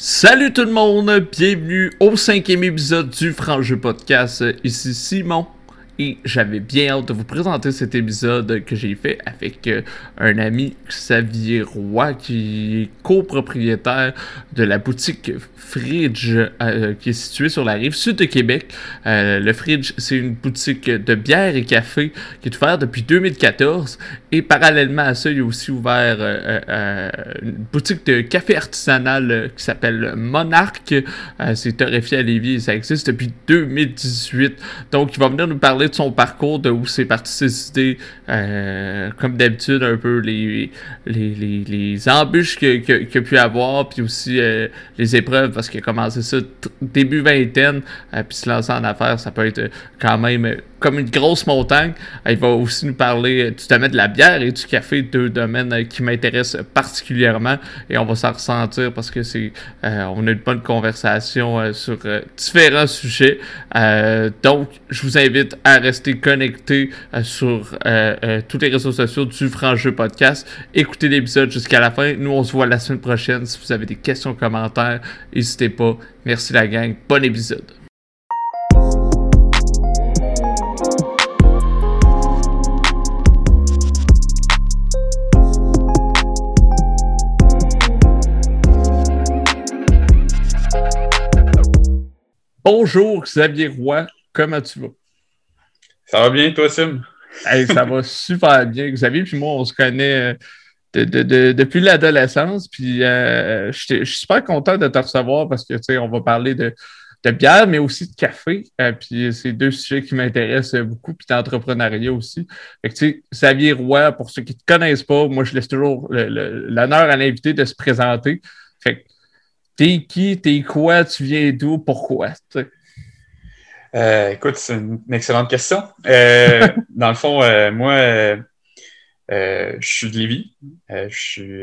Salut tout le monde, bienvenue au cinquième épisode du Franc-Jeu Podcast. Ici Simon et j'avais bien hâte de vous présenter cet épisode que j'ai fait avec euh, un ami Xavier Roy qui est copropriétaire de la boutique Fridge euh, qui est située sur la rive sud de Québec. Euh, le Fridge, c'est une boutique de bière et café qui est ouverte depuis 2014 et parallèlement à ça, il a aussi ouvert une boutique de café artisanal qui s'appelle Monarch. c'est torréfié à Lévis et ça existe depuis 2018. Donc, il va venir nous parler de son parcours, de où c'est parti ses idées, euh, comme d'habitude, un peu les, les, les, embûches qu'il que, a pu avoir, puis aussi euh, les épreuves, parce qu'il a commencé ça début vingtaine, euh, puis se lancer en affaires, ça peut être quand même comme une grosse montagne. Il va aussi nous parler du domaine de la bière et du café, deux domaines qui m'intéressent particulièrement, et on va s'en ressentir parce que c'est on a une bonne conversation sur différents sujets. donc, je vous invite à rester connecté euh, sur euh, euh, tous les réseaux sociaux du Franc Jeu Podcast. Écoutez l'épisode jusqu'à la fin. Nous, on se voit la semaine prochaine. Si vous avez des questions, commentaires, n'hésitez pas. Merci la gang. Bon épisode. Bonjour Xavier Roy, comment tu vas? Ça va bien, toi, Sim? ça va super bien. Xavier puis moi, on se connaît euh, depuis l'adolescence. Puis euh, je suis super content de te recevoir parce que tu sais, on va parler de, bière, mais aussi de café. Euh, puis c'est deux sujets qui m'intéressent beaucoup, puis d'entrepreneuriat aussi. Fait que tu sais, Xavier Roy, pour ceux qui ne te connaissent pas, moi je laisse toujours l'honneur à l'invité de se présenter. Fait que t'es qui, t'es quoi, tu viens d'où, pourquoi? Euh, écoute, c'est une, excellente question. Euh, dans le fond, euh, moi, je suis de Lévis. je suis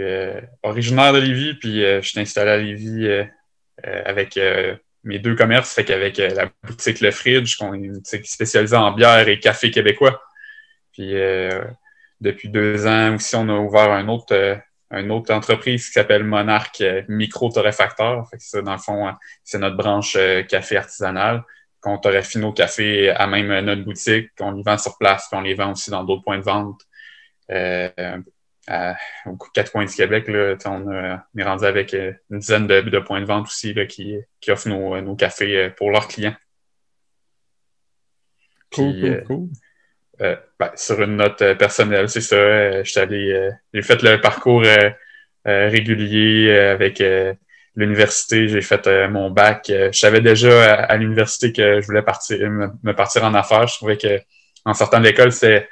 originaire de Lévis, puis je suis installé à Lévis avec mes deux commerces, fait qu'avec la boutique Le Fridge, qu'on est une boutique spécialisée en bière et café québécois. Puis depuis deux ans aussi, on a ouvert un autre une autre entreprise qui s'appelle Monarch Micro Torréfacteur. Ça, dans le fond, c'est notre branche café artisanal qu'on torréfie nos cafés à même notre boutique, qu'on les vend sur place, puis on les vend aussi dans d'autres points de vente. Euh, à, aux quatre coins du Québec, là, on, est rendu avec euh, une dizaine de, points de vente aussi là, qui, qui offrent nos, nos, cafés euh, pour leurs clients. Cool, cool, ben, sur une note personnelle, c'est ça. j'ai fait le parcours régulier avec l'université, j'ai fait euh, mon bac. Euh, je savais déjà à, l'université que je voulais partir, me, partir en affaires. Je trouvais que en sortant de l'école, c'est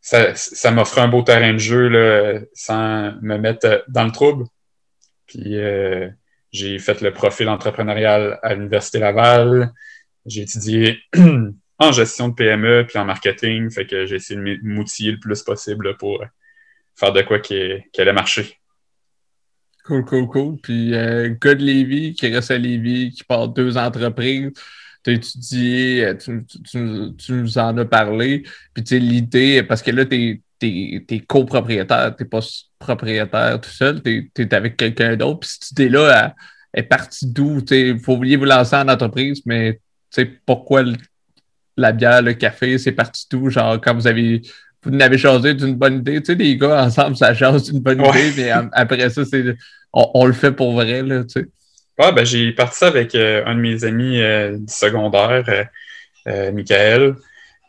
ça, ça m'offrait un beau terrain de jeu là, sans me mettre dans le trouble. Puis euh, j'ai fait le profil entrepreneurial à l'Université Laval. J'ai étudié en gestion de PME puis en marketing. Fait que j'ai essayé de m'outiller le plus possible pour faire de quoi qui, qui allait marcher. Cool, cool, cool. Puis, euh, gars de qui reste à Lévis, qui part deux entreprises. Tu as étudié, euh, tu, nous en as parlé. Puis, tu sais, l'idée, parce que là, tu es, copropriétaire, tu n'es pas propriétaire tout seul, tu es, avec quelqu'un d'autre. Puis, cette idée-là est partie d'où? Tu vous vouliez vous lancer en entreprise, mais tu sais, pourquoi la bière, le café, c'est parti d'où? Genre, quand vous avez vous n'avez choisi d'une bonne idée. Tu sais, les gars, ensemble, ça change d'une bonne idée, mais après ça, c'est on, le fait pour vrai, là, tu sais. Ouais, ben, j'ai parti ça avec euh, un de mes amis euh, du secondaire, euh, Michael.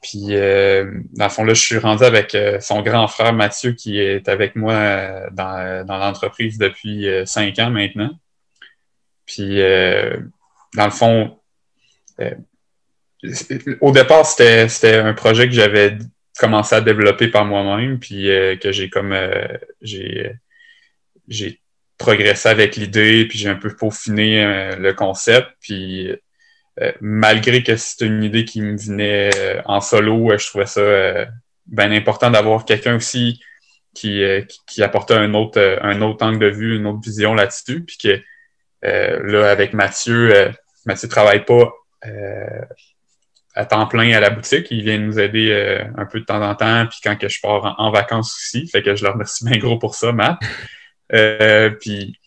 Puis, dans le fond, là, je suis rendu avec son grand frère Mathieu qui est avec moi dans, dans l'entreprise depuis cinq ans maintenant. Puis, dans le fond, au départ, c'était un projet que j'avais commencé à développer par moi-même, puis que j'ai comme j'ai j'ai progressé avec l'idée, puis j'ai un peu peaufiné euh, le concept. Puis euh, malgré que c'est une idée qui me venait euh, en solo, je trouvais ça bien important d'avoir quelqu'un aussi qui, qui, apportait un autre, un autre angle de vue, une autre vision là-dessus. Puis que là, avec Mathieu, Mathieu travaille pas à temps plein à la boutique. Il vient nous aider un peu de temps en temps, puis quand que je pars en, en, vacances aussi. Fait que je le remercie bien gros pour ça, Matt. Euh, puis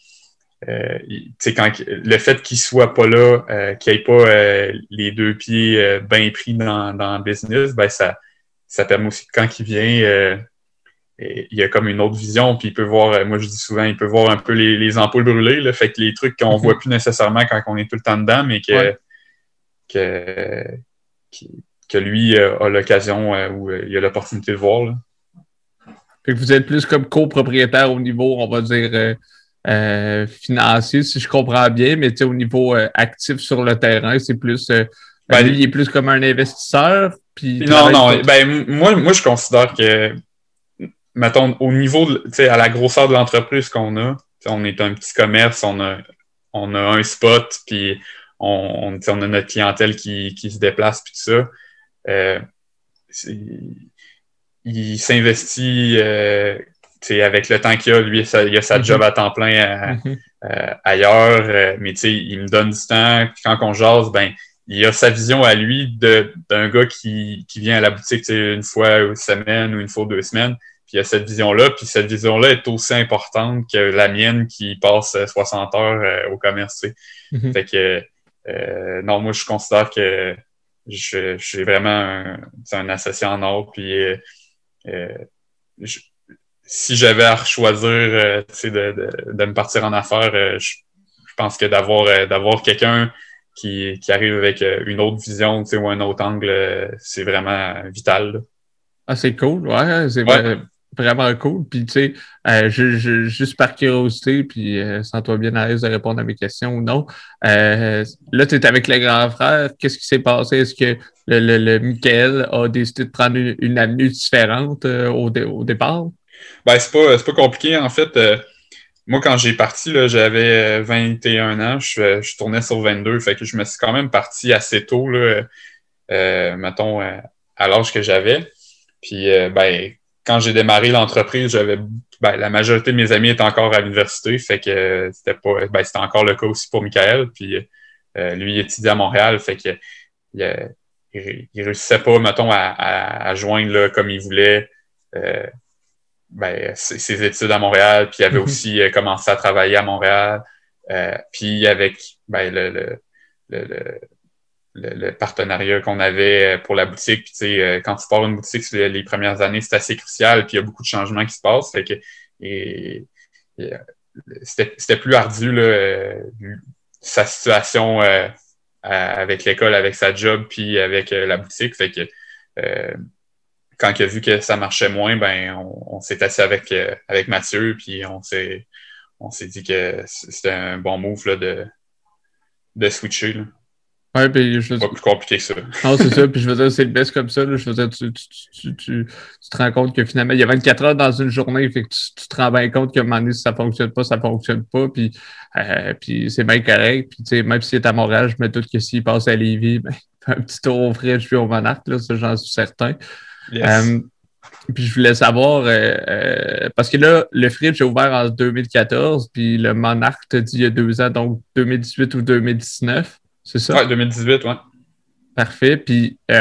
euh, quand, le fait qu'il soit pas là, euh, qu'il ait pas euh, les deux pieds euh, bien pris dans, dans le business, ben ça, ça permet aussi que quand il vient, il y a comme une autre vision, puis il peut voir, moi je dis souvent, il peut voir un peu les, les ampoules brûlées, là, fait que les trucs qu'on voit plus nécessairement quand on est tout le temps dedans, mais que, que, que, lui a l'occasion ou il a l'opportunité de voir. Là. Fait que vous êtes plus comme copropriétaire au niveau, on va dire, euh, financier, si je comprends bien, mais au niveau euh, actif sur le terrain, c'est plus. Euh, ben, lui, il est plus comme un investisseur. Puis non, non. Ben, moi, moi, je considère que, mettons, au niveau, sais à la grosseur de l'entreprise qu'on a, on est un petit commerce, on a, on a un spot, puis on, on, a notre clientèle qui, qui se déplace, puis tout ça. Euh, il s'investit euh, avec le temps qu'il a, lui, il a sa job mhm. à temps plein mhm. euh, ailleurs, mais il me donne du temps. Quand on jase, ben, il a sa vision à lui d'un gars qui, qui vient à la boutique une fois une semaine ou une fois deux semaines. Puis il a cette vision-là, puis cette vision-là est aussi importante que la mienne qui passe 60 heures au commerce. Mhm. Fait que non, moi je considère que je, je suis vraiment un, un associé en or, puis je, si j'avais à choisir euh, de, de, de, me partir en affaires, euh, je, pense que d'avoir euh, d'avoir quelqu'un qui, qui arrive avec une autre vision ou un autre angle, c'est vraiment vital. Ah, c'est cool, ouais, c'est vraiment cool. Puis, tu sais, je, juste par curiosité, puis sans toi bien à l'aise de répondre à mes questions ou non. là, tu es avec le grand frère. Qu'est-ce qui s'est passé? Est-ce que le, le, Michael a décidé de prendre une, avenue différente au, au départ? Ben, c'est pas, pas compliqué. En fait, euh, moi, quand j'ai parti, j'avais 21 ans, je, je, tournais sur 22. Fait que je me suis quand même parti assez tôt, là, euh, mettons, euh, à l'âge que j'avais. Puis, ben, quand j'ai démarré l'entreprise, j'avais ben, la majorité de mes amis étaient encore à l'université, fait que c'était pas ben, c'était encore le cas aussi pour Michael. Puis lui, il étudiait à Montréal, fait que il, il, réussissait pas, mettons, à, à, à joindre là, comme il voulait ben, ses, études à Montréal, puis il avait mhm. aussi euh, commencé à travailler à Montréal. Euh, puis avec ben, le, le, le, le, partenariat qu'on avait pour la boutique, puis euh, quand tu pars une boutique les, premières années, c'est assez crucial, puis il y a beaucoup de changements qui se passent. Fait que et, c'était plus ardu là, sa situation avec l'école, avec sa job, puis avec la boutique. Fait que quand il a vu que ça marchait moins, ben on, s'est assis avec, euh, avec Mathieu, puis on s'est on s'est dit que c'était un bon move là, de, de switcher. Là. Ouais, puis je Pas plus compliqué que ça. Non, c'est ça. Puis je veux dire, c'est le best comme ça. Là. Je veux dire, tu, tu, tu, tu, te rends compte que finalement, il y a 24 heures dans une journée. Fait que tu, te rends bien compte qu'à un moment donné, si ça fonctionne pas, ça fonctionne pas. Puis, euh, puis c'est bien correct. Puis, tu sais, même s'il est à Montréal, je me doute que s'il passe à Lévis, ben, un petit tour au frais, je suis au Monarque, là, ça, j'en suis certain. Euh, puis je voulais savoir, euh, euh, parce que là, le Fridge a ouvert en 2014, puis le Monarch t'a dit il y a deux ans, donc 2018 ou 2019, c'est ça? Oui, 2018, oui. Parfait. Puis, tu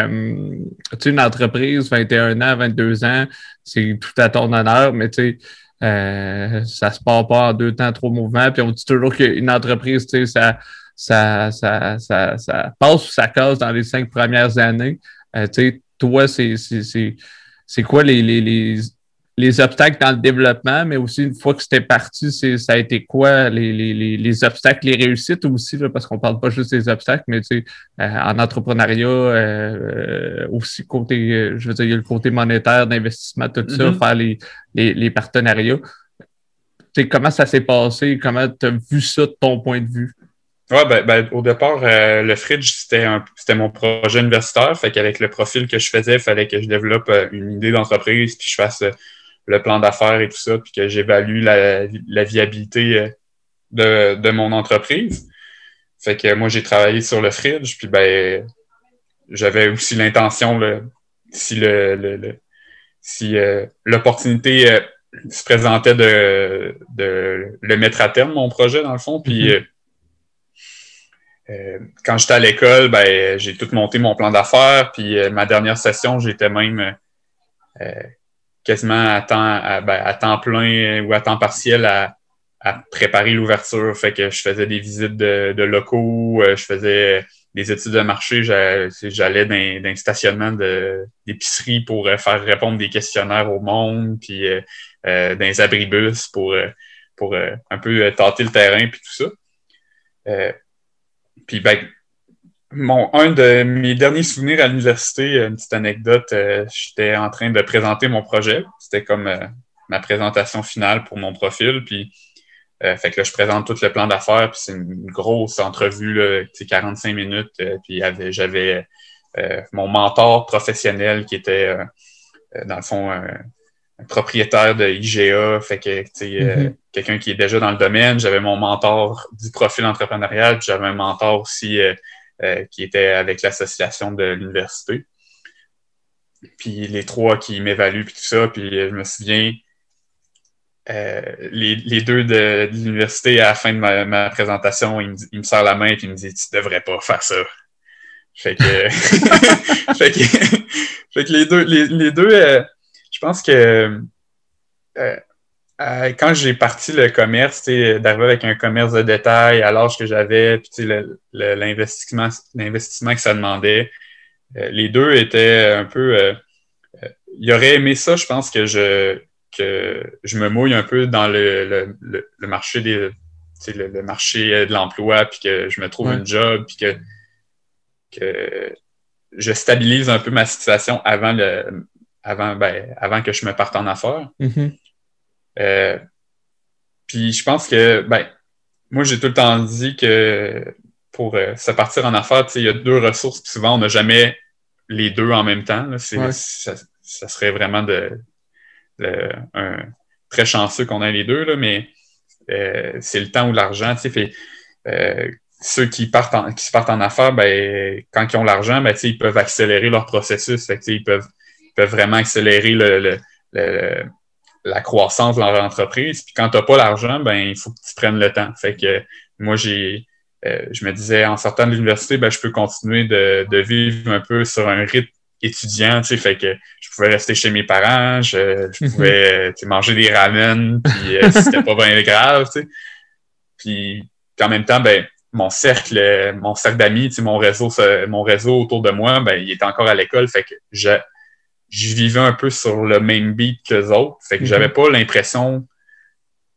sais, une entreprise, 21 ans, 22 ans, c'est tout à ton honneur, mais tu sais, ça se part pas en deux temps, trois mouvements. Puis on dit toujours qu'une entreprise, tu sais, ça, ça, ça, ça, ça, passe ou ça casse dans les cinq premières années. tu sais, toi, c'est quoi les, les, les, obstacles dans le développement, mais aussi une fois que c'était parti, ça a été quoi les, les obstacles, les réussites aussi, parce qu'on ne parle pas juste des obstacles, mais euh, en entrepreneuriat, euh, aussi côté, je veux dire, il y a le côté monétaire, d'investissement, tout ça, mm-hmm. faire les, les, partenariats. comment ça s'est passé? Comment tu as vu ça de ton point de vue? Ouais, ben, ben, au départ, euh, le Fridge, c'était c'était mon projet universitaire. Fait qu'avec le profil que je faisais, il fallait que je développe euh, une idée d'entreprise, puis je fasse euh, le plan d'affaires et tout ça, puis que j'évalue la, la, viabilité de, de mon entreprise. Fait que moi, j'ai travaillé sur le Fridge, puis ben j'avais aussi l'intention, si le, le, si l'opportunité se présentait de, de le mettre à terme, mon projet, dans le fond, puis mm-hmm. Euh, quand j'étais à l'école, ben, j'ai tout monté mon plan d'affaires. Puis euh, ma dernière session, j'étais même euh, quasiment à temps, ben, à, temps plein ou à temps partiel à, à préparer l'ouverture. Fait que je faisais des visites de, de locaux, euh, je faisais des études de marché, j'allais dans, un stationnement d'épicerie pour euh, faire répondre des questionnaires au monde, puis euh, dans les abribus pour, pour un peu tâter le terrain, puis tout ça. puis ben, mon, un de mes derniers souvenirs à l'université, une petite anecdote, j'étais en train de présenter mon projet. C'était comme ma présentation finale pour mon profil. Puis, euh, fait que là, je présente tout le plan d'affaires, puis c'est une grosse entrevue, là, 45 minutes. Euh, puis j'avais euh, mon mentor professionnel qui était, dans le fond, un propriétaire de IGA, fait que mm-hmm. quelqu'un qui est déjà dans le domaine. J'avais mon mentor du profil entrepreneurial, puis j'avais un mentor aussi qui était avec l'association de l'université. Puis les trois qui m'évaluent, puis tout ça. Puis je me souviens, euh, les, les, deux de, l'université, à la fin de ma, présentation, ils me, il me serrent la main et ils me disent Tu devrais pas faire ça. Fait que, fait que, les deux, les, les deux euh, je pense que euh, quand j'ai parti le commerce, d'arriver avec un commerce de détail à l'âge que j'avais, puis l'investissement, que ça demandait, les deux étaient un peu. ils auraient aimé ça, je pense que je que je me mouille un peu dans le, le, marché des le, marché de l'emploi, puis que je me trouve un job, puis que, que je stabilise un peu ma situation avant le avant, ben, avant que je me parte en affaires. Mm-hmm. Euh, puis je pense que ben, moi j'ai tout le temps dit que pour euh, se partir en affaires, il y a deux ressources, puis souvent on n'a jamais les deux en même temps. ça, ça, serait vraiment de, un, très chanceux qu'on ait les deux, là, mais euh, c'est le temps ou l'argent. Fait, euh, ceux qui partent en, qui partent en affaires, ben, quand ils ont l'argent, ben, ils peuvent accélérer leur processus. Fait, ils, peuvent, ils peuvent vraiment accélérer le, le, la croissance de leur entreprise. Puis quand tu n'as pas l'argent, ben, il faut que tu prennes le temps. Fait que moi, j'ai euh, je me disais en sortant de l'université, ben, je peux continuer de, de, vivre un peu sur un rythme étudiant, tu sais, fait que je pouvais rester chez mes parents, je, je pouvais manger des ramen, puis euh, c'était pas bien grave, tu sais. Puis, en même temps, ben, mon cercle, mon cercle d'amis, tu sais, mon réseau, mon réseau autour de moi, ben, il était encore à l'école, fait que je, je vivais un peu sur le même beat que les autres, fait que j'avais pas l'impression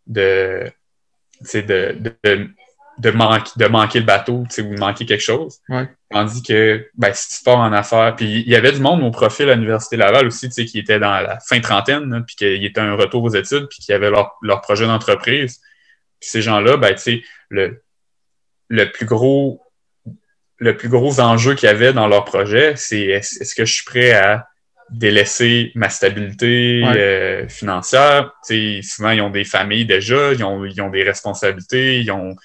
de, de, de de, manquer, de manquer le bateau ou de manquer quelque chose. Tandis que ben, si tu pars en affaires, puis il y avait du monde au profil à l'Université Laval aussi, qui était dans la fin trentaine, puis qui était un retour aux études, puis qui avait leur, leur projet d'entreprise. Puis ces gens-là, ben, le, le plus gros le plus gros enjeu qu'il y avait dans leur projet, c'est est-ce que je suis prêt à délaisser ma stabilité euh, financière. souvent, ils ont des familles déjà, ils ont, ils ont des responsabilités, ils ont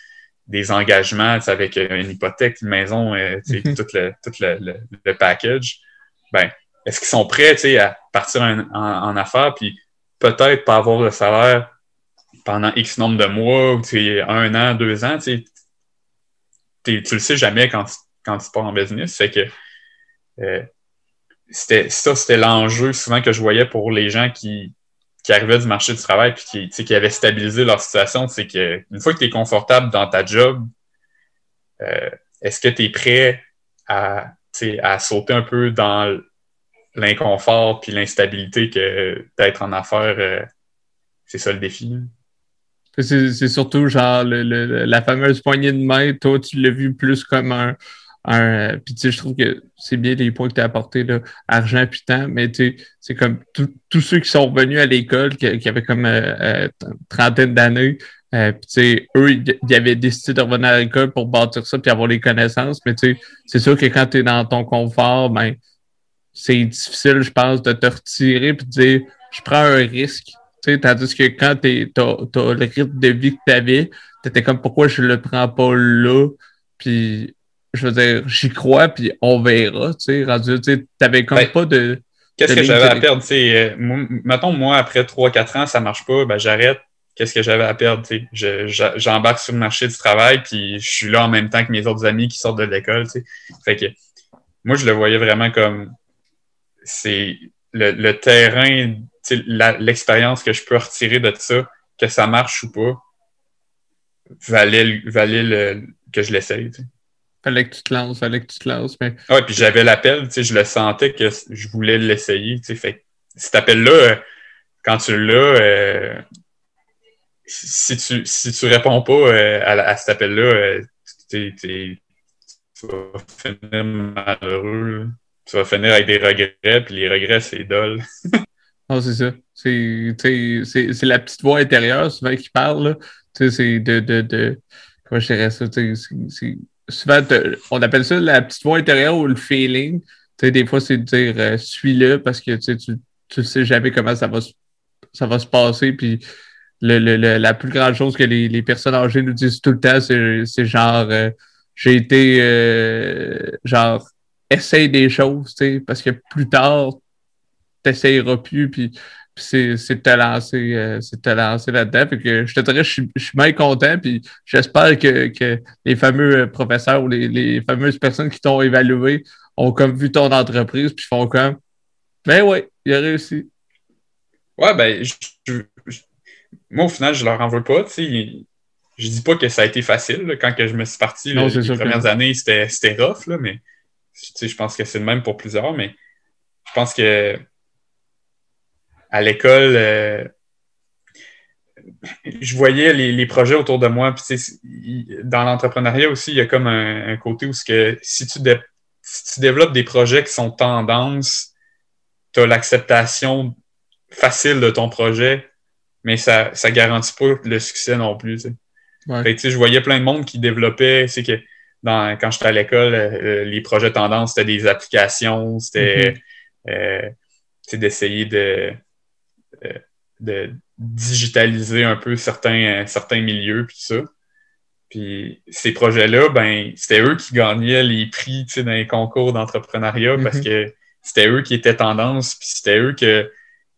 des engagements avec une hypothèque, une maison, euh, mhm. tout, le, tout le, package, ben, est-ce qu'ils sont prêts à partir en, affaires puis peut-être pas avoir le salaire pendant X nombre de mois ou un an, deux ans, tu le sais jamais quand, quand tu pars en business. Que euh, c'était ça, c'était l'enjeu souvent que je voyais pour les gens qui, qui arrivaient du marché du travail puis qui, qui avaient stabilisé leur situation, c'est que une fois que tu es confortable dans ta job, euh, est-ce que tu es prêt à, à sauter un peu dans l'inconfort puis l'instabilité que d'être en affaires, euh, c'est ça le défi. C'est surtout genre la fameuse poignée de main, toi tu l'as vu plus comme un, un puis tu sais, je trouve que c'est bien les points que tu as apportés, là, argent puis temps, mais tu sais, c'est comme tous ceux qui sont revenus à l'école, qui, avaient comme euh, euh trentaine d'années, euh, puis tu sais, eux, ils avaient décidé de revenir à l'école pour bâtir ça puis avoir les connaissances, mais tu sais, c'est sûr que quand tu es dans ton confort, ben, c'est difficile, je pense, de te retirer puis de dire, je prends un risque. Tu sais, tandis que quand tu as, le rythme de vie que tu avais, tu étais comme pourquoi je le prends pas là? Puis je veux dire, j'y crois, puis on verra, tu sais, rendu, tu t'avais comme ben, pas de... Qu'est-ce que j'avais à perdre, tu sais, euh, mettons, moi, après 3-4 ans, ça marche pas, ben j'arrête, qu'est-ce que j'avais à perdre, tu sais, j'embarque sur le marché du travail, puis je suis là en même temps que mes autres amis qui sortent de l'école, tu sais, fait que moi, je le voyais vraiment comme, c'est le, le terrain, l'expérience que je peux retirer de ça, que ça marche ou pas, valait, valait le, que je l'essaye. Fallait que tu te lances, fallait que tu te lances. Mais... Ouais, puis j'avais l'appel, je le sentais que je voulais l'essayer. Fait cet appel-là, euh, quand tu l'as, euh, si, tu, si tu réponds pas euh, à, cet appel-là, tu vas finir malheureux. Tu vas finir avec des regrets, puis les regrets, c'est dole. non, c'est ça. C'est la petite voix intérieure souvent qui parle. C'est de, de, de. Comment je dirais ça? C'est souvent, on appelle ça la petite voix intérieure ou le feeling. des fois, c'est de dire euh, suis-le parce que tu ne sais jamais comment ça va, ça va se passer. Puis le, le, la plus grande chose que les, les, personnes âgées nous disent tout le temps, c'est genre euh, j'ai été euh, genre essaye des choses, parce que plus tard, tu n'essayeras plus. Puis c'est de te lancer, euh, te lancer là-dedans. que je te dirais, je suis, je suis bien content, puis j'espère que, que, les fameux professeurs ou les, les fameuses personnes qui t'ont évalué ont comme vu ton entreprise, puis font comme Ben ouais, il a réussi. Ouais, ben, moi, au final, je leur en veux pas. sais Je dis pas que ça a été facile quand que je me suis parti. les premières années, c'était rough, là, mais je pense que c'est le même pour plusieurs, mais je pense que à l'école, euh, je voyais les, projets autour de moi. dans l'entrepreneuriat aussi, il y a comme un, côté où que, si, tu développes des projets qui sont tendance, tu as l'acceptation facile de ton projet, mais ça ne garantit pas le succès non plus. je voyais plein de monde qui développait, c'est que dans, quand j'étais à l'école, euh, les projets tendance, c'était des applications, c'était euh, d'essayer de de digitaliser un peu certains, certains milieux, puis ça. Puis ces projets-là, ben, c'était eux qui gagnaient les prix dans les concours d'entrepreneuriat parce mhm. que c'était eux qui étaient tendance, puis c'était eux que,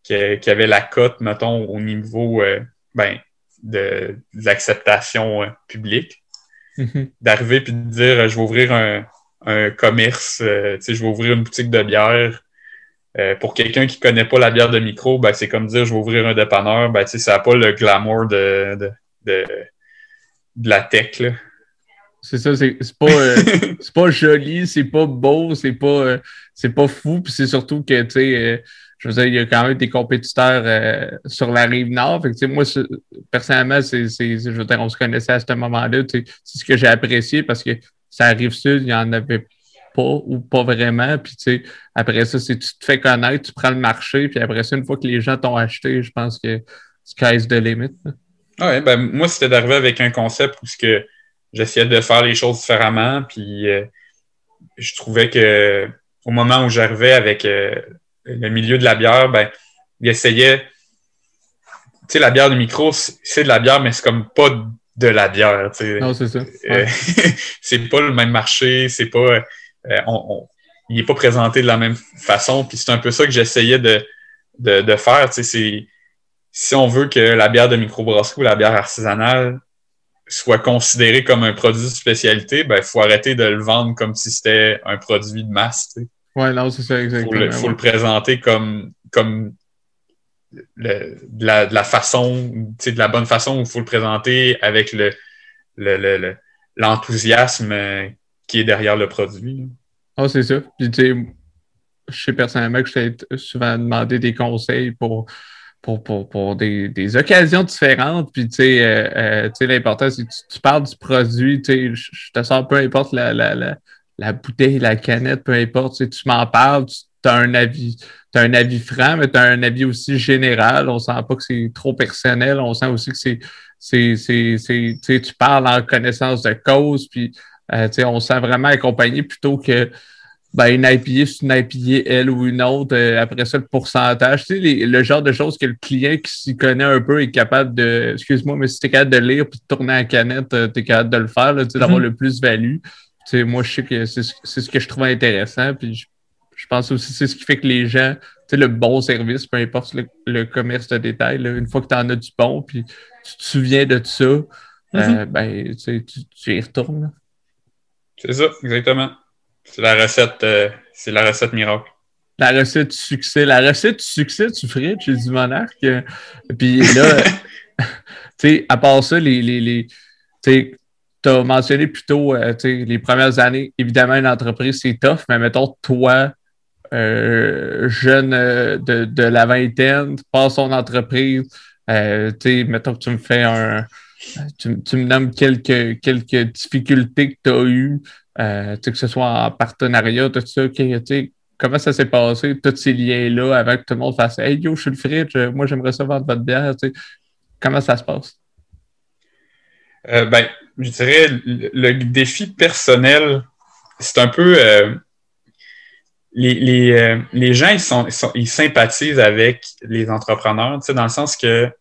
qui, avaient la cote, mettons, au niveau euh, ben, de, l'acceptation euh, publique. Mhm. D'arriver puis de dire je vais ouvrir un, un commerce, euh, je vais ouvrir une boutique de bière euh, pour quelqu'un qui connaît pas la bière de micro, ben, c'est comme dire je vais ouvrir un dépanneur, ben, ça n'a pas le glamour de, de, de, la tech. C'est ça, c'est pas, euh, pas joli, c'est pas beau, c'est pas, euh, pas fou, puis c'est surtout que, tu sais, je veux dire, il y a quand même des compétiteurs sur la rive nord. Fait que, moi, personnellement, c'est, je veux dire, on se connaissait à ce moment-là. C'est ce que j'ai apprécié parce que ça arrive sud, il y en avait pas ou pas vraiment. Puis, tu sais, après ça, c'est tu te fais connaître, tu prends le marché, puis après ça, une fois que les gens t'ont acheté, je pense que sky's the limit. Oui, ben, moi, c'était d'arriver avec un concept où que j'essayais de faire les choses différemment, puis euh, je trouvais que au moment où j'arrivais avec euh, le milieu de la bière, ben, il essayait. Tu sais, la bière de micro, c'est de la bière, mais c'est comme pas de la bière. Non, c'est ça. Euh, c'est pas le même marché, c'est pas. Euh, on, il n'est pas présenté de la même façon. Puis c'est un peu ça que j'essayais de, de, faire. si on veut que la bière de microbrasserie ou la bière artisanale soit considérée comme un produit de spécialité, ben, il faut arrêter de le vendre comme si c'était un produit de masse. Oui, non, c'est ça, exactement. Il faut, le, présenter comme, comme de, la, façon, de la bonne façon où il faut le présenter avec le, l'enthousiasme qui est derrière le produit. Ah, c'est ça. Puis, tu sais, je sais personnellement que je t'ai souvent demandé des conseils pour, pour, pour, pour des, des, occasions différentes. Puis, tu sais, euh, euh, l'important, c'est que tu, parles du produit. Tu sais, je te sens peu importe la, la, la, la, bouteille, la canette, peu importe. Tu, sais, tu m'en parles, tu as un avis. Tu un avis franc, mais tu as un avis aussi général. On sent pas que c'est trop personnel. On sent aussi que c'est, tu parles en connaissance de cause, puis euh, on se sent vraiment accompagné plutôt que ben, une IPA, c'est une IPA, elle ou une autre. Euh, après ça, le pourcentage. Sais, le genre de choses que le client qui s'y connaît un peu est capable de. Excuse-moi, mais si tu es capable de lire puis de tourner la canette, euh, tu es capable de le faire, là, d'avoir mm-hmm. le plus-value. moi, je sais que c'est ce que je trouve intéressant. Puis je, pense aussi que c'est ce qui fait que les gens, tu le bon service, peu importe le, commerce de détail, une fois que tu en as du bon, puis tu te souviens de ça, mm-hmm. ben, tu, tu y retournes. C'est ça, exactement. C'est la recette, euh, c'est la recette miracle. La recette du succès. La recette du succès, tu ferais chez du monarque. Puis là, tu sais, à part ça, les, les, les tu as mentionné plutôt euh, les premières années, évidemment, une entreprise, c'est tough, mais mettons, toi, euh, jeune euh, de, de, la vingtaine, tu passes ton entreprise, mettons que tu me fais un. Tu, me nommes quelques, quelques difficultés que tu as eues, que ce soit en partenariat, tout ça, comment ça s'est passé, tous ces liens-là, avant que tout le monde fasse Hey yo, je suis le fridge, moi j'aimerais ça vendre votre bière. Comment ça se passe? Euh, ben, je dirais le, défi personnel, c'est un peu euh, les, les, euh, les, gens ils, sont, ils, sympathisent avec les entrepreneurs, dans le sens que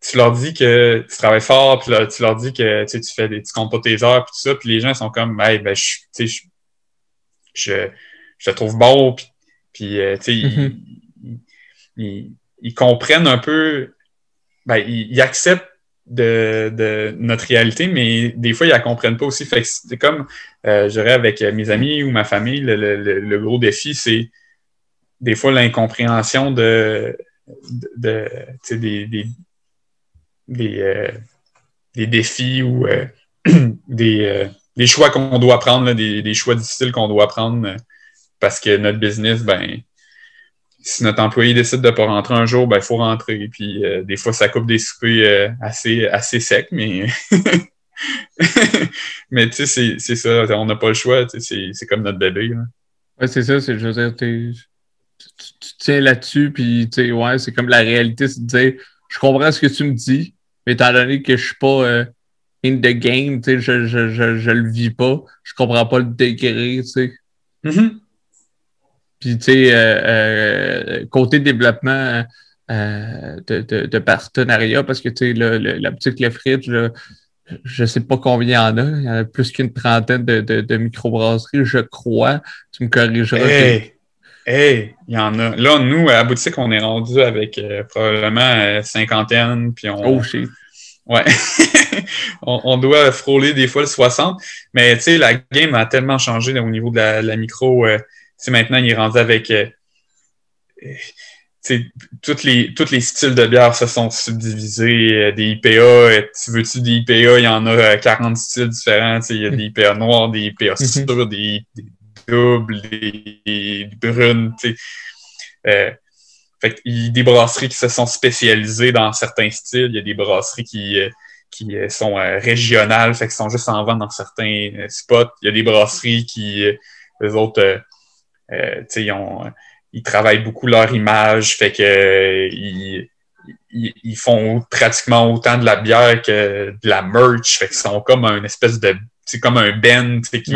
tu leur dis que tu travailles fort, puis tu leur dis que tu, sais, tu fais des, tu comptes pas tes heures, puis tout ça, puis les gens sont comme hey, ben je, tu sais, je, je, te trouve bon, puis, puis tu sais, mm-hmm. ils, ils, comprennent un peu, ben, ils, ils acceptent de, de, notre réalité, mais des fois, ils la comprennent pas aussi. Fait que c'est comme, euh, je dirais, avec mes amis ou ma famille, le, le, le gros défi, c'est des fois l'incompréhension de, de, de des, des, des, euh, des, défis ou euh, des, euh, des, choix qu'on doit prendre, là, des, des, choix difficiles qu'on doit prendre parce que notre business, ben, si notre employé décide de ne pas rentrer un jour, ben, il faut rentrer. Puis des fois, ça coupe des soupers assez, assez secs, mais. mais tu sais, c'est ça, on n'a pas le choix, c'est comme notre bébé. Oui, c'est ça, c'est, je veux dire, tu, tiens là-dessus, puis tu sais, ouais, c'est comme la réalité, c'est de dire, je comprends ce que tu me dis, mais étant donné que je suis pas euh, in the game, tu sais, je, je, je, je, le vis pas, je comprends pas le degré, tu sais. Mm-hmm. Puis, tu sais, euh, euh, côté développement euh, de, de, de, partenariat, parce que, tu sais, la boutique Le Fridge, je ne sais pas combien il y en a. Il y en a plus qu'une trentaine de, de, de microbrasseries, je crois. Tu me corrigeras. Hey, hey, il y en a. Là, nous, à la boutique, on est rendu avec probablement cinquantaine. Puis on, oh, shit. Ouais. on, doit frôler des fois le 60. Mais tu sais, la game a tellement changé au niveau de la, la micro maintenant, il est rendu avec. Euh, toutes les, tous les styles de bière se sont subdivisés. Euh, des IPA, euh, tu veux-tu des IPA, il y en a 40 styles différents. Il y a des IPA noirs, des IPA mhm. sûrs, des, doubles, des, brunes. fait il y a des brasseries qui se sont spécialisées dans certains styles. Il y a des brasseries qui, qui sont régionales, fait qui sont juste en vente dans certains spots. Il y a des brasseries qui, les autres, euh, ils, ont, ils travaillent beaucoup leur image, fait que ils, ils, font pratiquement autant de la bière que de la merch, fait qu'ils sont comme un espèce de, c'est comme un band, qui,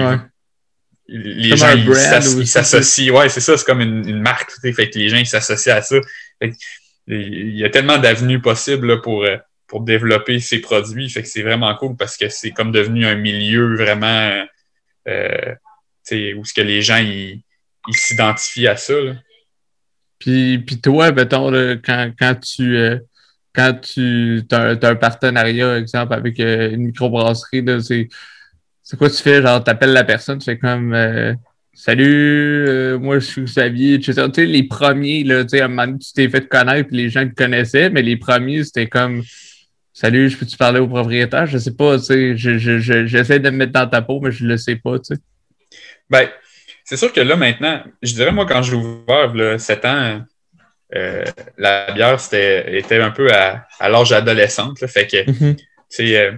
les gens ils s'associent, ouais, c'est ça, c'est comme une, une marque, fait que les gens ils s'associent à ça. il y a tellement d'avenues possibles pour, euh, pour développer ces produits, fait que c'est vraiment cool parce que c'est comme devenu un milieu vraiment euh, où ce que les gens ils, il s'identifie à ça. Puis, puis toi, mettons, quand, quand tu euh, quand tu as, un partenariat, exemple, avec euh, une microbrasserie, c'est, c'est quoi tu fais? Genre, t'appelles la personne, tu fais comme euh, Salut, moi je suis Xavier, Tu sais, les premiers, là, tu sais, à un moment donné, tu t'es fait connaître puis les gens te connaissaient, mais les premiers, c'était comme Salut, je peux-tu parler au propriétaire? Je sais pas, tu sais, je, je, j'essaie de me mettre dans ta peau, mais je le sais pas, tu sais. Ben, c'est sûr que là, maintenant, je dirais, moi, quand j'ai ouvert, là, 7 ans, euh, la bière c'était, était un peu à, à l'âge adolescente. Là, fait que, mm-hmm. tu sais, euh, euh,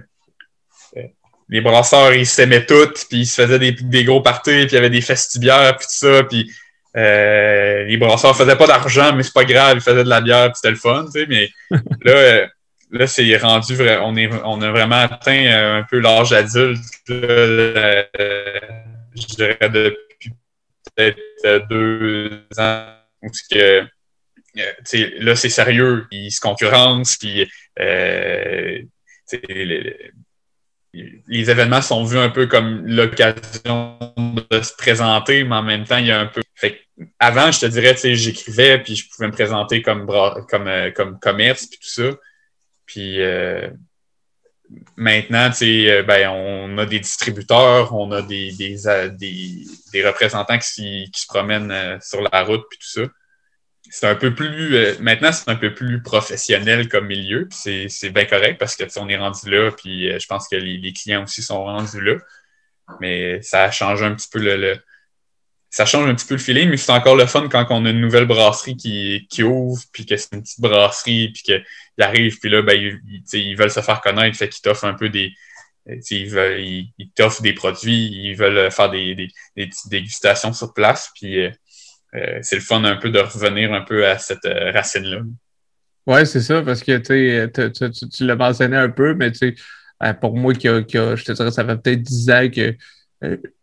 les brasseurs, ils s'aimaient toutes, puis ils se faisaient des, des gros parties, puis il y avait des festibières, puis tout ça, puis les brasseurs faisaient pas d'argent, mais c'est pas grave, ils faisaient de la bière, puis c'était le fun, tu sais, mais là, là, c'est rendu vrai, on, est, on a vraiment atteint un peu l'âge adulte, je dirais, depuis peut-être euh, deux ans que euh, là, c'est sérieux, ils se concurrencent, puis euh, les, les, événements sont vus un peu comme l'occasion de se présenter, mais en même temps, il y a un peu. Avant, je te dirais, j'écrivais, puis je pouvais me présenter comme, comme, comme commerce, puis tout ça. Puis maintenant, euh, ben, on a des distributeurs, on a des, des, euh, des, représentants qui, qui, se promènent euh, sur la route puis tout ça. C'est un peu plus. Euh, maintenant, c'est un peu plus professionnel comme milieu. C'est bien correct parce que on est rendu là, puis euh, je pense que les, clients aussi sont rendus là. Mais ça change un petit peu le, ça change un petit peu le feeling, mais c'est encore le fun quand on a une nouvelle brasserie qui, qui ouvre, puis que c'est une petite brasserie, puis qu'ils arrivent, puis là, ben, ils, veulent se faire connaître, fait qu'ils t'offrent un peu des. Ils, ils, t'offrent des produits, ils veulent faire des, des, des petites dégustations sur place, puis euh, c'est le fun un peu de revenir un peu à cette euh, racine-là. Oui, c'est ça, parce que tu, tu l'as mentionné un peu, mais euh, pour moi, qui je te dirais, ça fait peut-être 10 ans que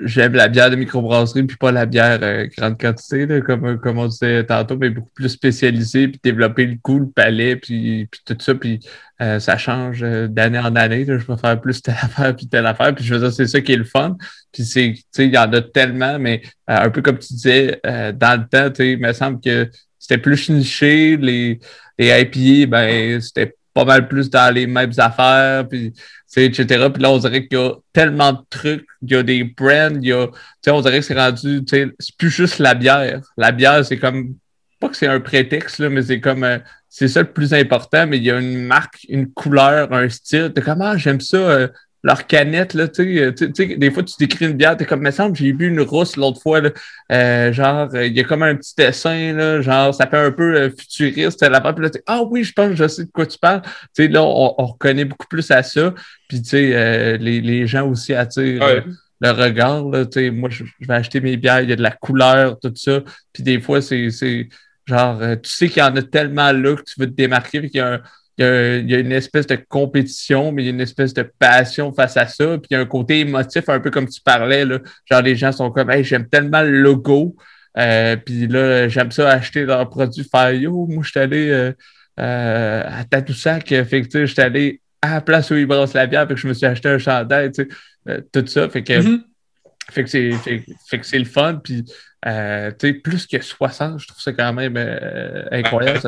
j'aime la bière de microbrasserie, puis pas la bière grande quantité, comme, comme on disait tantôt, mais beaucoup plus spécialisée, puis développer le goût, le palais, puis, puis tout ça, puis ça change d'année en année. je peux faire plus telle affaire, puis telle affaire, puis je veux dire, c'est ça qui est le fun. Puis c'est, tu sais, il y en a tellement, mais euh, un peu comme tu disais, euh, dans le temps, tu sais, il me semble que c'était plus niché. Les, les IPA, ben, c'était pas mal plus dans les mêmes affaires, puis, etc. Puis là, on dirait qu'il y a tellement de trucs, il y a des brands, il y a, on dirait que c'est rendu, c'est plus juste la bière. La bière, c'est comme, pas que c'est un prétexte, là, mais c'est comme, euh, c'est ça le plus important, mais il y a une marque, une couleur, un style. T'es comme, ah, j'aime ça, leur canette, là, tu sais, des fois, tu décris une bière, t'es comme, me semble, j'ai vu une rousse l'autre fois, là, euh, genre, il y a comme un petit dessin, là, genre, ça fait un peu euh, futuriste, la puis là, ah oui, je pense, je sais de quoi tu parles. Tu sais, là, on, reconnaît beaucoup plus à ça, puis, tu sais, euh, les, les, gens aussi attirent le regard, là, tu sais, moi, je, vais acheter mes bières, il y a de la couleur, tout ça, puis des fois, c'est, genre, tu sais qu'il y en a tellement là que tu veux te démarquer, puis qu'il y a un il y, a, une espèce de compétition, mais il y a une espèce de passion face à ça. Puis il y a un côté émotif, un peu comme tu parlais. Là. Genre, les gens sont comme, hey, j'aime tellement le logo. Euh, puis là, j'aime ça acheter leurs produits. Faire, yo, moi, je suis allé euh, euh, à Tadoussac. Fait que, je suis allé à la place où ils brassent la bière. Fait que je me suis acheté un chandail, tu sais, tout ça. Fait que, mm-hmm. fait que c'est le fun. Puis euh, plus que 60, je trouve ça quand même euh, incroyable.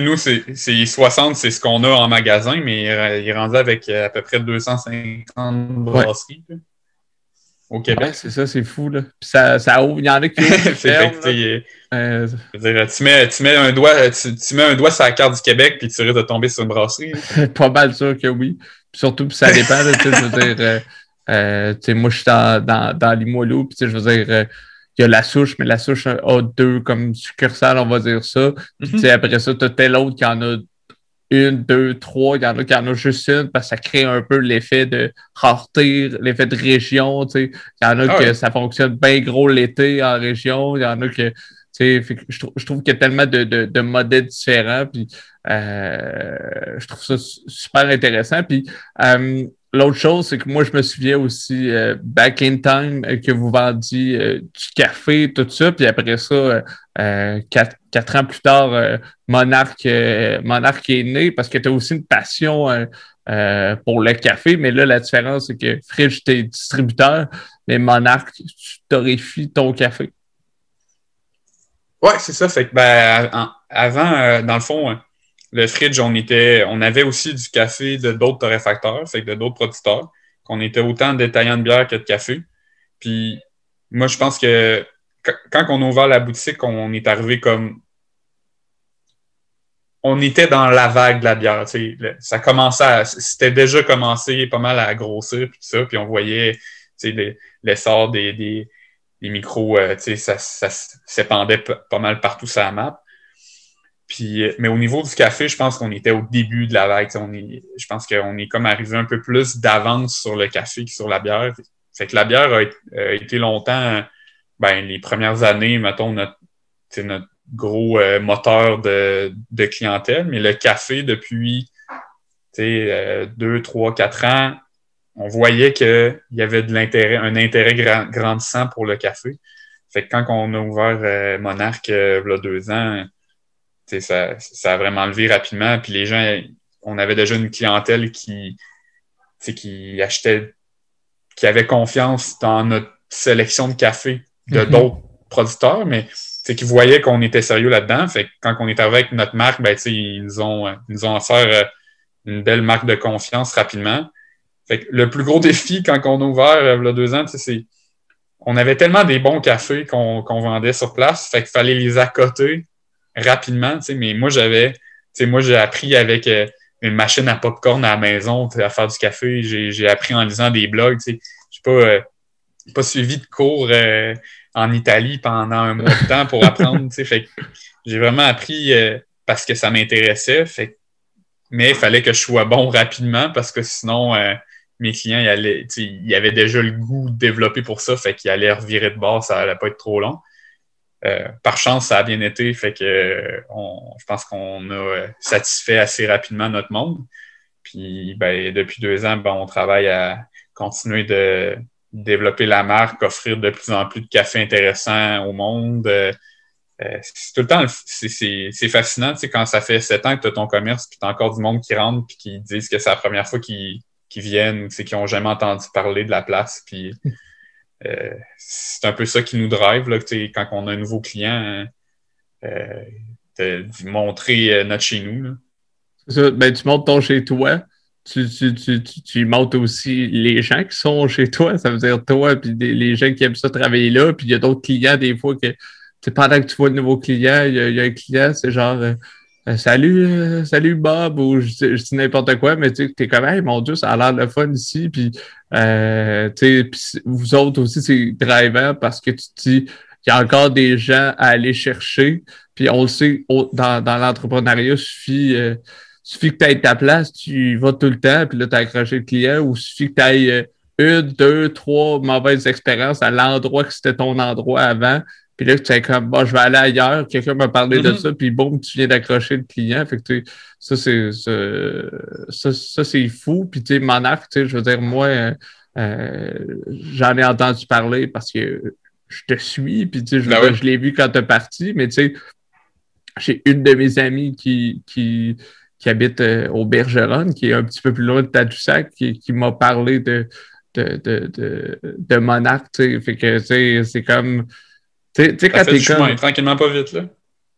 nous, c'est 60, c'est ce qu'on a en magasin, mais euh, il est rendu avec à peu près 250 brasseries au Québec. c'est ça, c'est fou. Là. Puis ça, ça ouvre, il y en a qui ouvrent. tu, mets, tu, mets un doigt, tu, mets un doigt sur la carte du Québec puis tu risques de tomber sur une brasserie. Pas mal sûr que oui. surtout, ça dépend. je veux dire, moi, je suis dans, dans, dans Limoilou, puis je veux dire il y a la souche, mais la souche a deux comme succursales, on va dire ça. Puis, mhm. après ça, tu as tel autre qui en a une, deux, trois. Il y en a qui en a juste une parce que ça crée un peu l'effet de rareté, l'effet de région. Il y en a ah que ça fonctionne bien gros l'été en région. Il y en a que. Je, je trouve qu'il y a tellement de, de, de modèles différents. Puis, euh, je trouve ça super intéressant. Puis, euh, L'autre chose, c'est que moi, je me souviens aussi, euh, back in time, euh, que vous vendiez euh, du café, tout ça, puis après ça, quatre, ans plus tard, Monarch est né parce que tu as aussi une passion pour le café, mais là, la différence, c'est que Fridge, t'es distributeur, mais Monarch, tu torréfies ton café. Oui, c'est ça. Fait que, ben, avant, dans le fond, le fridge, on était, on avait aussi du café de d'autres torréfacteurs, fait que de d'autres producteurs, qu'on était autant détaillants de bière que de café. Puis moi, je pense que quand on a ouvert la boutique, on est arrivé comme on était dans la vague de la bière. Ça commençait c'était déjà commencé pas mal à grossir puis tout ça, puis on voyait l'essor des, des, des micros, euh, ça, ça s'épandait pas mal partout sur la map. Puis, mais au niveau du café, je pense qu'on était au début de la vague. On est, je pense qu'on est comme arrivé un peu plus d'avance sur le café que sur la bière. Fait que la bière a, été longtemps, ben, les premières années, mettons, notre, notre gros euh, moteur de, de, clientèle. Mais le café, depuis euh, deux, trois, quatre ans, on voyait qu'il y avait de l'intérêt, un intérêt grandissant pour le café. Fait que quand on a ouvert euh, Monarch euh, il y a deux ans, ça, ça a vraiment levé rapidement. Puis les gens, on avait déjà une clientèle qui, qui achetait, qui avait confiance dans notre sélection de café de mm-hmm. d'autres producteurs, mais qui voyaient qu'on était sérieux là-dedans. Fait que quand on est arrivé avec notre marque, ben, ils nous ont, ils nous ont offert euh, une belle marque de confiance rapidement. Fait que le plus gros défi quand on a ouvert euh, il y a deux ans, c'est on avait tellement des bons cafés qu'on vendait sur place, fait qu'il fallait les accoter rapidement, mais moi, j'avais, moi, j'ai appris avec une machine à popcorn à la maison, à faire du café. J'ai appris en lisant des blogs, tu sais. J'ai pas, pas suivi de cours en Italie pendant un mois de temps pour apprendre, tu sais. Fait j'ai vraiment appris parce que ça m'intéressait. Fait mais il fallait que je sois bon rapidement parce que sinon, euh, mes clients, ils, allaient, ils avaient déjà le goût développé pour ça, fait qu'ils allaient revirer de bord, ça allait pas être trop long. Euh, par chance, ça a bien été, fait que je pense qu'on a euh, satisfait assez rapidement notre monde. Puis ben, depuis deux ans, ben, on travaille à continuer de développer la marque, offrir de plus en plus de café intéressant au monde. Euh, c'est tout le temps, c'est fascinant, tu sais, quand ça fait sept ans que tu as ton commerce, puis tu as encore du monde qui rentre, puis qui disent que c'est la première fois qu'ils viennent, c'est qu'ils n'ont jamais entendu parler de la place. Puis euh, c'est un peu ça qui nous drive, là, quand on a un nouveau client, euh, de, montrer notre chez nous. Ça, ben, tu montres ton chez toi. Tu, montres aussi les gens qui sont chez toi. Ça veut dire toi, puis les gens qui aiment ça travailler là. Puis il y a d'autres clients, des fois, que pendant que tu vois le nouveau client, il y a, un client, c'est genre euh, euh, Salut, euh, salut Bob, ou je, dis n'importe quoi, mais tu es comme hey, mon Dieu, ça a l'air de fun ici. Puis, vous autres aussi, c'est drivant parce que tu te dis il y a encore des gens à aller chercher. Puis on le sait, dans, dans l'entrepreneuriat, suffit, suffit que tu aies ta place, tu y vas tout le temps, puis là, tu as accroché le client, ou suffit que tu aies une, deux, trois mauvaises expériences à l'endroit que c'était ton endroit avant, puis là, tu es comme, bon, je vais aller ailleurs, quelqu'un m'a parlé de mm-hmm. ça, puis boum, tu viens d'accrocher le client. Fait que, ça, c'est ça, ça c'est fou. Puis, tu sais, Monarch, tu sais, je veux dire, moi, euh, euh, j'en ai entendu parler parce que je te suis, puis, tu sais, je, ben je l'ai vu quand tu es parti, mais, tu sais, j'ai une de mes amies qui, qui, qui habite euh, au Bergeron, qui est un petit peu plus loin de Tadoussac, qui, qui m'a parlé de, de, de, de, de Monarch, tu sais. Fait que, tu sais, c'est comme tu sais, quand t'es comme. tranquillement pas vite, là.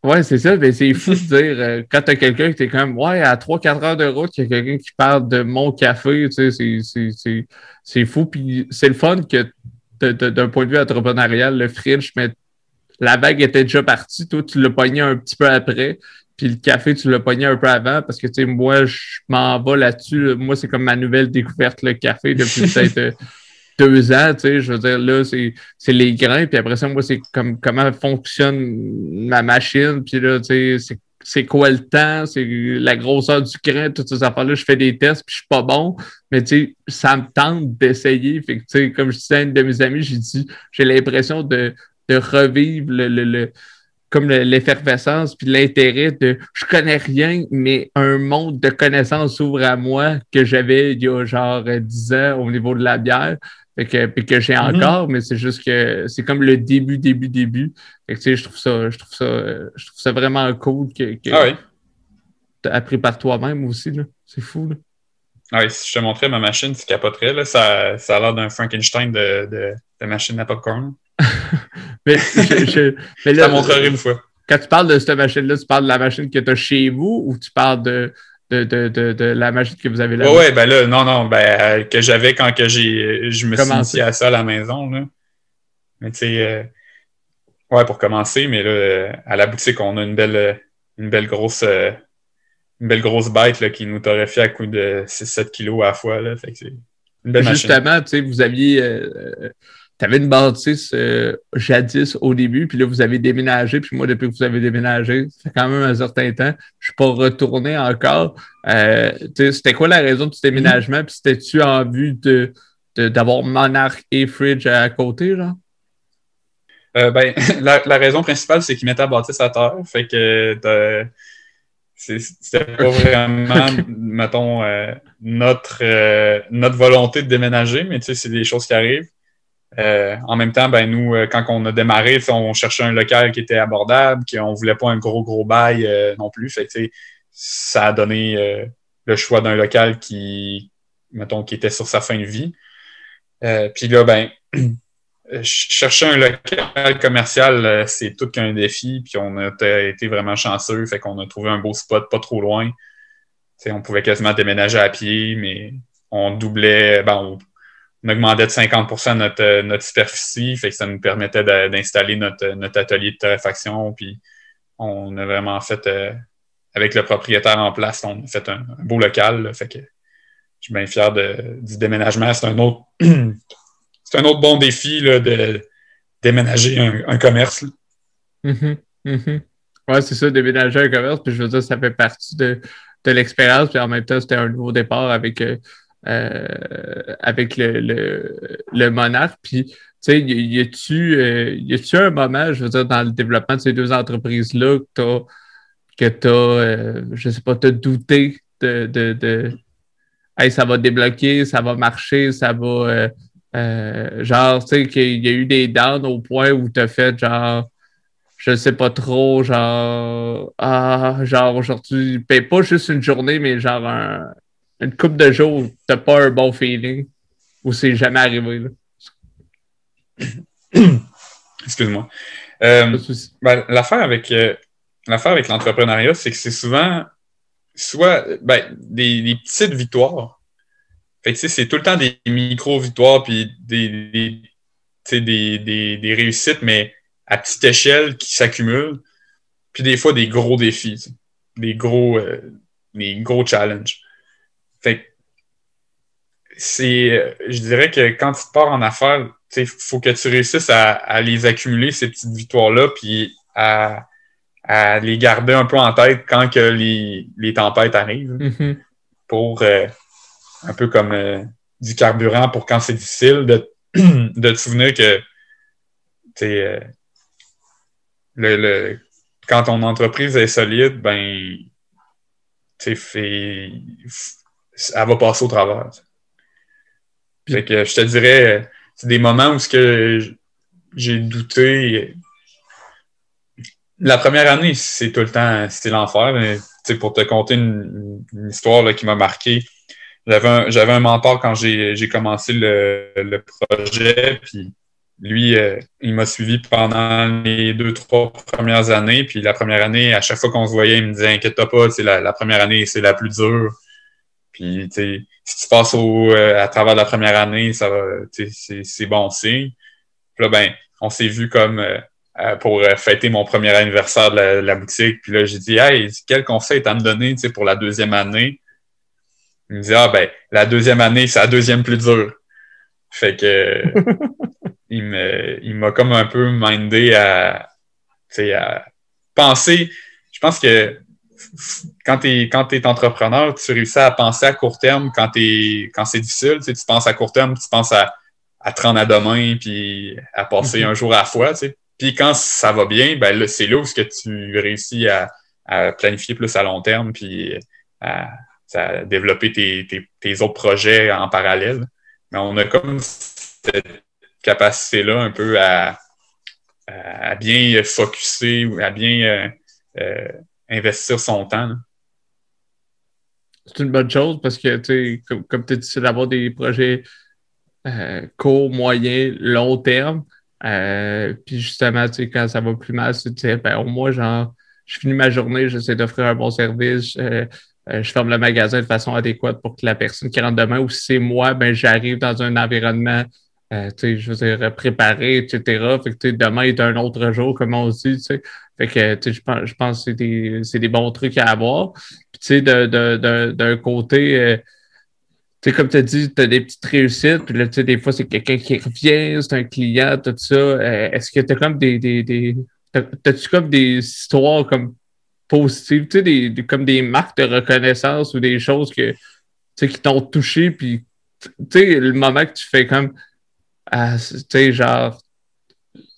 Ouais, c'est ça, mais c'est fou de dire, euh, quand t'as quelqu'un qui est comme, ouais, à 3-4 heures de route, il y a quelqu'un qui parle de mon café, tu sais, c'est fou. Puis c'est le fun que d'un point de vue entrepreneurial, le fridge, mais la vague était déjà partie, toi, tu l'as pogné un petit peu après, puis le café, tu l'as pogné un peu avant, parce que, tu sais, moi, je m'en vais là-dessus. Moi, c'est comme ma nouvelle découverte, le café, depuis peut-être euh, deux ans, tu sais, je veux dire, là, c'est les grains, puis après ça, moi, c'est comme comment fonctionne ma machine, puis là, tu sais, c'est quoi le temps, c'est la grosseur du grain, toutes ces affaires-là, je fais des tests, puis je suis pas bon, mais tu sais, ça me tente d'essayer, fait que, tu sais, comme je disais à une de mes amis, j'ai dit, j'ai l'impression de, de revivre le, le, le comme l'effervescence puis l'intérêt de je connais rien, mais un monde de connaissances s'ouvre à moi que j'avais il y a genre dix ans au niveau de la bière que, puis que j'ai mm-hmm. encore, mais c'est juste que c'est comme le début, début, début. Fait que, tu sais, je trouve ça, je trouve ça, je trouve ça vraiment cool que, que ah oui. tu as appris par toi-même aussi. C'est fou. Là. Ah oui, si je te montrais ma machine, tu capoterais. Là. Ça, ça a l'air d'un Frankenstein de, de, de, machine à popcorn. mais, je, mais là, montrerai une fois. Quand tu parles de cette machine-là, tu parles de la machine que tu as chez vous ou tu parles de, de, de, de, de, la magie que vous avez là. Oui, ouais, ben là, non, non, ben, euh, que j'avais quand que j'ai, je me suis initié à ça à la maison, là. Mais tu sais, euh, ouais, pour commencer, mais là, à la boutique, on a une belle, une belle grosse, euh, une belle grosse bête, là, qui nous torréfie à coup de 6-7 kilos à la fois, là. Fait que c'est une belle Justement, tu sais, vous aviez, tu avais une bâtisse euh, jadis au début, puis là, vous avez déménagé, puis moi, depuis que vous avez déménagé, ça fait quand même un certain temps, je suis pas retourné encore. Euh, c'était quoi la raison de ce déménagement, puis c'était-tu en vue de, d'avoir Monarch et Fridge à côté, là? Euh, ben, la, raison principale, c'est qu'ils mettaient la bâtisse à terre, fait que c'était pas vraiment, mettons, notre, notre volonté de déménager, mais tu sais, c'est des choses qui arrivent. Euh, en même temps, ben nous, euh, quand on a démarré, on cherchait un local qui était abordable, qu'on voulait pas un gros, gros bail euh, non plus. Fait ça a donné le choix d'un local qui, mettons, qui était sur sa fin de vie. Puis là, ben, chercher un local commercial, c'est tout qu'un défi. Puis on a été vraiment chanceux. Fait qu'on a trouvé un beau spot pas trop loin. on pouvait quasiment déménager à pied, mais on doublait, ben, augmentait de 50 notre, euh, notre superficie, fait que ça nous permettait d'installer notre, notre atelier de torréfaction, puis on a vraiment fait, avec le propriétaire en place, on a fait un, beau local. fait que je suis bien fier du déménagement. C'est un autre c'est un autre bon défi de déménager un, commerce. Mm-hmm. Mm-hmm. Ouais, c'est ça, déménager un commerce. Puis je veux dire, ça fait partie de, l'expérience. Puis en même temps, c'était un nouveau départ avec, euh, euh, avec le, le, monarque. Puis, tu sais, y a-tu euh, un moment, je veux dire, dans le développement de ces deux entreprises-là que tu as, que as je sais pas, te douté de, de, de hey, ça va débloquer, ça va marcher, ça va. genre, tu sais, qu'il y a eu des downs au point où tu as fait genre je sais pas trop, genre, ah, genre aujourd'hui, ben, pas juste une journée, mais genre une coupe de jours, t'as pas un bon feeling ou c'est jamais arrivé. Excuse-moi. Euh, ben, l'affaire avec euh, l'affaire avec l'entrepreneuriat, c'est que c'est souvent soit ben, des, petites victoires. Fait que c'est tout le temps des micro-victoires puis des, des, des réussites, mais à petite échelle qui s'accumulent, puis des fois des gros défis, des gros, euh, des gros challenges. Fait c'est, euh, je dirais que quand tu pars en affaires, il faut que tu réussisses à, les accumuler, ces petites victoires-là, puis à, à, les garder un peu en tête quand que les, les tempêtes arrivent, mm-hmm. pour euh, un peu comme du carburant pour quand c'est difficile, de, de te souvenir que tu le, quand ton entreprise est solide, ben, fait, elle va passer au travers. Fait que je te dirais, c'est des moments où ce que j'ai douté. La première année, c'est tout le temps, c'était l'enfer. Pour te conter une, histoire là, qui m'a marqué, j'avais un, j'avais un mentor quand j'ai commencé le, le projet, puis lui, euh, il m'a suivi pendant les deux, trois premières années. Puis la première année, à chaque fois qu'on se voyait, il me disait Inquiète-toi pas, la, la première année, c'est la plus dure. Puis si tu passes au, euh, à travers la première année, ça va, c'est bon signe. Puis là, ben, on s'est vu comme euh, pour fêter mon premier anniversaire de la, boutique. Puis là, j'ai dit Hey, quel conseil t'as me donné pour la deuxième année? Il me dit Ah ben, la deuxième année, c'est la deuxième plus dure. Fait que il me, il m'a comme un peu mindé à, à penser. Je pense que quand tu es, quand es entrepreneur, tu réussis à penser à court terme quand, quand c'est difficile. Tu penses à court terme, tu penses à, à te rendre à demain puis à passer mhm. un jour à la fois. Puis quand ça va bien, ben c'est là où que tu réussis à, à, planifier plus à long terme puis à, à développer tes, tes, tes, autres projets en parallèle. Mais on a comme cette capacité-là un peu à, à bien focuser ou à bien euh, euh, investir son temps. C'est une bonne chose parce que, tu comme, tu dis, c'est d'avoir des projets euh, court, moyen, long terme. puis justement, quand ça va plus mal, tu sais, ben, au moins, genre, je finis ma journée, j'essaie d'offrir un bon service, je ferme le magasin de façon adéquate pour que la personne qui rentre demain, ou si c'est moi, ben, j'arrive dans un environnement euh, je veux dire, préparé, etc. Fait que, demain est un autre jour, comme on dit, sais. Fait que, je pense, je pense que c'est des, des, bons trucs à avoir. Puis, tu sais, d'un côté, euh, tu sais, comme tu as dit, tu as des petites réussites, puis là, tu sais, des fois, c'est quelqu'un qui revient, c'est un client, tout ça. Euh, est-ce que tu as comme des. des, des T'as-tu comme des histoires comme positives, tu sais, des, comme des marques de reconnaissance ou des choses que, tu sais, qui t'ont touché, puis, tu sais, le moment que tu fais comme ah, tu sais, genre,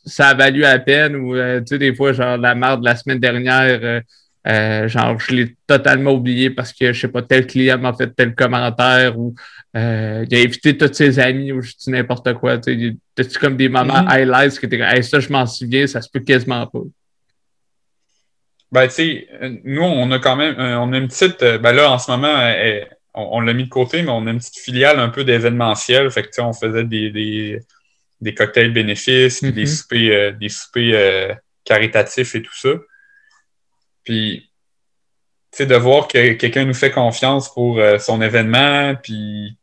ça a valu à peine ou, euh, tu sais, des fois, genre, la merde de la semaine dernière, euh, euh, genre, je l'ai totalement oublié parce que, je sais pas, tel client m'a fait tel commentaire ou il a invité tous ses amis ou je dis n'importe quoi. Tu sais, comme des moments mm-hmm. highlights que tu hey, ça, je m'en souviens, ça se peut quasiment pas? Ben, tu sais, nous, on a quand même, on a une petite, ben là, en ce moment, on, l'a mis de côté, mais on a une petite filiale un peu d'événementiel. Fait que, on faisait des, des, cocktails bénéfices, des soupers, euh, des soupers euh, caritatifs et tout ça. Puis, tu de voir que quelqu'un nous fait confiance pour euh, son événement, puis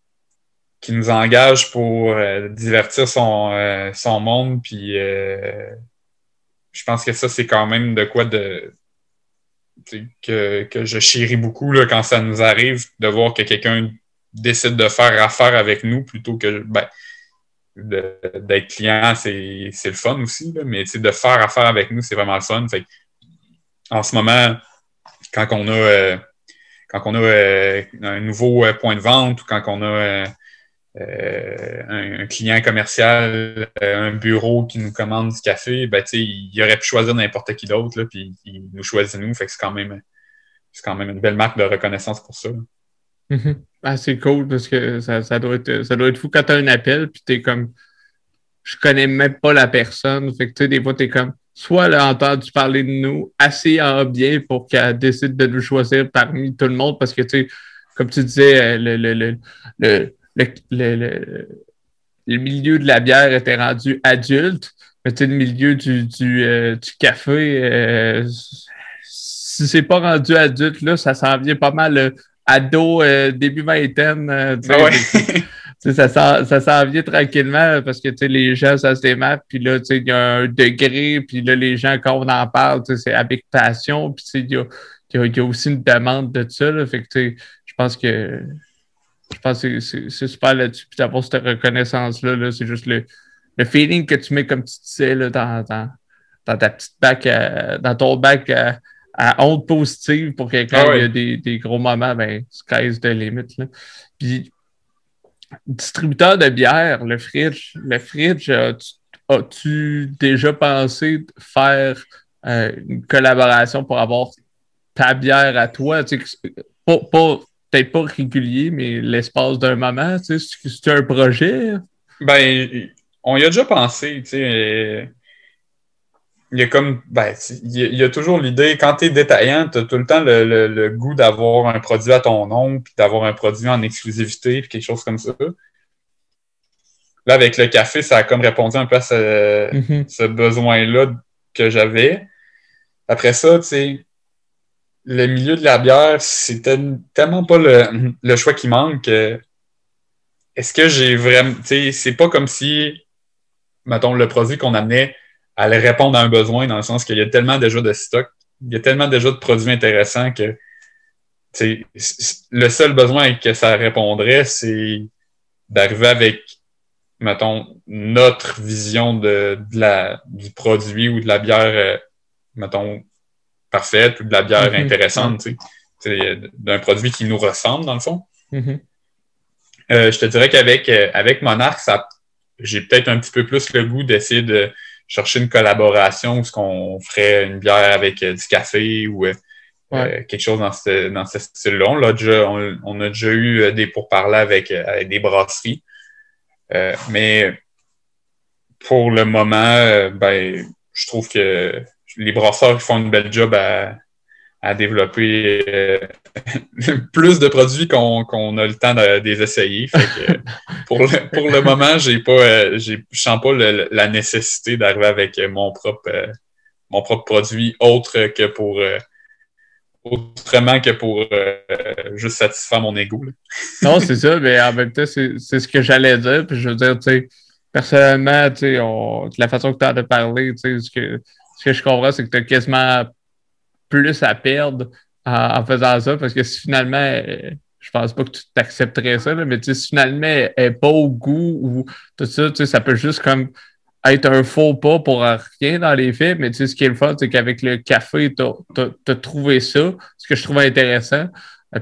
qui nous engage pour divertir son, son monde, puis je pense que ça, c'est quand même de quoi de, que, que, je chéris beaucoup là, quand ça nous arrive de voir que quelqu'un décide de faire affaire avec nous plutôt que ben, d'être client, c'est le fun aussi, là, mais de faire affaire avec nous, c'est vraiment le fun. En ce moment, quand on a, euh, quand on a euh, un nouveau euh, point de vente ou quand on a un, client commercial, un bureau qui nous commande du café, ben, il aurait pu choisir n'importe qui d'autre, puis il nous choisit nous. C'est quand même c'est quand même une belle marque de reconnaissance pour ça. Mm-hmm. Ah, c'est cool parce que ça, ça, doit être, ça doit être fou quand tu as un appel, puis tu es comme, je connais même pas la personne. Fait que tu sais, des fois, tu es comme, soit elle a entendu parler de nous assez en bien pour qu'elle décide de nous choisir parmi tout le monde parce que, tu comme tu disais, le, le, le, le, le milieu de la bière était rendu adulte, mais tu sais, le milieu du, du, euh, du café, euh, si c'est pas rendu adulte, là, ça s'en vient pas mal ado, euh, début vingtaine. Euh, ça, ça s'en vient tranquillement parce que les gens, ça se démarque, puis là, il y a un degré, puis là, les gens, quand on en parle, c'est avec passion, puis il y a, y, a, aussi une demande de ça. Là, fait que je pense que je pense que c'est super là-dessus. Puis d'avoir cette reconnaissance-là, -là, c'est juste le, le feeling que tu mets, comme tu disais, là, dans, dans, dans ta petite bac, dans ton bac à honte positive pour quelqu'un ah qui a des, des, gros moments, ben, sky's the limit. Là. Puis, distributeur de bière, le Fridge, le Fridge, as-tu déjà pensé faire euh, une collaboration pour avoir ta bière à toi? Tu sais, pas, pas peut-être pas régulier, mais l'espace d'un moment, tu sais, c'est un projet? Ben, on y a déjà pensé, tu sais il y a comme ben, il y a, toujours l'idée, quand tu es détaillant, tu as tout le temps le, goût d'avoir un produit à ton nom, puis d'avoir un produit en exclusivité, puis quelque chose comme ça. Là, avec le café, ça a comme répondu un peu à ce, mm-hmm. besoin-là que j'avais. Après ça, tu sais, le milieu de la bière, c'était tellement pas le, le choix qui manque. Est-ce que j'ai vraiment. Tu sais, c'est pas comme si, mettons, le produit qu'on amenait aller répondre à un besoin dans le sens qu'il y a tellement déjà de stock, il y a tellement déjà de produits intéressants que le seul besoin que ça répondrait, c'est d'arriver avec, mettons, notre vision de, la, du produit ou de la bière, euh, mettons, parfaite ou de la bière mm-hmm. intéressante, d'un produit qui nous ressemble, dans le fond. Mm-hmm. Euh, je te dirais qu'avec euh, avec Monarch, ça, j'ai peut-être un petit peu plus le goût d'essayer de chercher une collaboration où ce qu'on ferait une bière avec euh, du café ou euh, euh, quelque chose dans ce, dans ce style-là. On, a déjà, on, a déjà eu des pourparlers avec, avec des brasseries. mais pour le moment, ben, je trouve que les brasseurs font une belle job à, à développer euh, plus de produits qu'on a le temps de, les essayer. pour, le, pour le moment, j'ai pas, euh, je sens pas la nécessité d'arriver avec mon propre, euh, mon propre produit autre que pour autrement que pour juste satisfaire mon ego. non, c'est ça, mais en même temps, c'est ce que j'allais dire. Puis je veux dire, tu sais, personnellement, tu sais, la façon que tu as de parler, tu sais, ce que, ce que je comprends, c'est que tu as quasiment plus à perdre en, faisant ça parce que si finalement, euh, je pense pas que tu t'accepterais ça, mais si finalement elle n'est pas au goût ou tout ça, ça peut juste comme être un faux pas pour rien dans les faits, mais ce qui est le fun, c'est qu'avec le café, tu as, trouvé ça, ce que je trouve intéressant.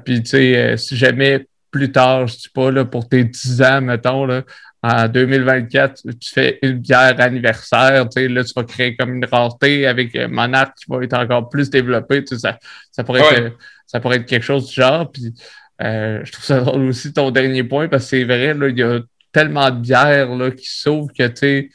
Puis, tu sais, euh, si jamais plus tard, je sais pas, là, pour tes 10 ans, mettons, là, en 2024, tu fais une bière anniversaire, tu sais, là, tu vas créer comme une rareté avec euh, Monarch qui va être encore plus développé, tu sais, ça, ça, pourrait être, ça pourrait être quelque chose du genre. Puis, euh, je trouve ça drôle aussi ton dernier point parce que c'est vrai, là, il y a tellement de bières là, qui s'ouvrent que, tu sais,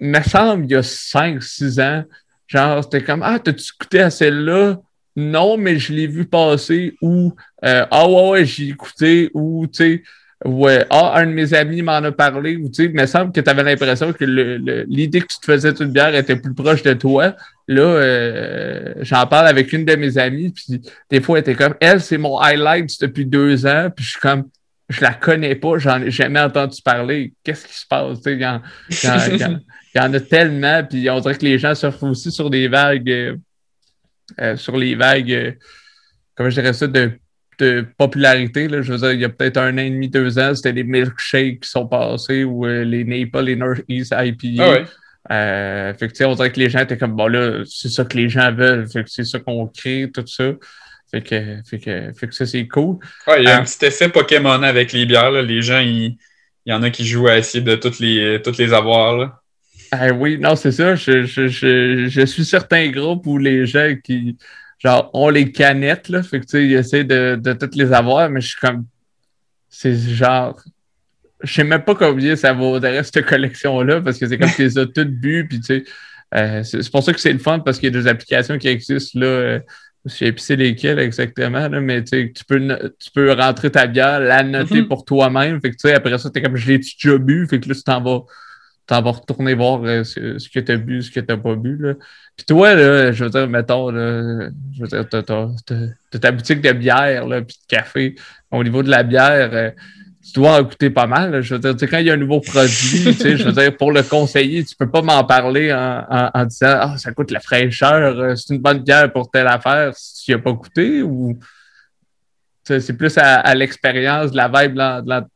il me semble, il y a 5-6 ans, genre, c'était comme Ah, t'as-tu goûté à celle-là? Non, mais je l'ai vu passer ou euh, Ah ouais, ouais, j'ai écouté ou tu sais Ouais, ah, un de mes amis m'en a parlé, ou tu sais, il me semble que tu avais l'impression que l'idée que tu te faisais une bière était plus proche de toi. Là, euh, j'en parle avec une de mes amies, puis des fois, elle était comme, elle, c'est mon highlight depuis deux ans, puis je suis comme, je la connais pas, j'en ai jamais entendu parler. Qu'est-ce qui se passe? Il y, en, y, y, en a tellement, puis on dirait que les gens surfent aussi sur des vagues. Euh, sur les vagues, comment je dirais ça, de, popularité. Là. Je veux dire, il y a peut-être un an et demi, deux ans, c'était les milkshakes qui sont passés ou les Naples, les Northeast IPA. Ah fait que, on dirait que les gens étaient comme, bon là, c'est ça que les gens veulent, fait que c'est ça qu'on crée, tout ça. Fait que, fait que, fait que ça, c'est cool. Ouais, il y a un petit effet Pokémon avec les bières. Là. Les gens, il, y en a qui jouent à essayer de toutes les, toutes les avoir. Là. Ah oui, non, c'est ça. Je, je, je, je, suis certains groupes où les gens qui genre ont les canettes, là, fait que tu sais, ils essaient de, de toutes les avoir, mais je suis comme. C'est genre. Je sais même pas combien ça vaudrait cette collection-là, parce que c'est comme tu les as toutes bues, puis tu sais. Euh, c'est pour ça que c'est le fun parce qu'il y a des applications qui existent là. Euh, je sais plus c'est lesquelles exactement, là, mais tu peux, tu peux rentrer ta bière, la noter mm-hmm. pour toi-même. Fait que après ça, tu es comme je l'ai déjà bu? Fait que là, tu t'en vas t'en vas retourner voir euh, ce, que tu as bu, ce que tu n'as pas bu. Là. Puis toi, là, je veux dire, mettons, là, je veux dire, t'as, ta boutique de bière, là, puis de café. Au niveau de la bière, euh, tu dois en goûter pas mal. Je veux dire, quand il y a un nouveau produit, je veux dire, pour le conseiller, tu peux pas m'en parler en, disant Ah, ça coûte la fraîcheur, euh, c'est une bonne bière pour telle affaire si tu n'y as pas goûté ou c'est plus à, l'expérience, la vibe, la,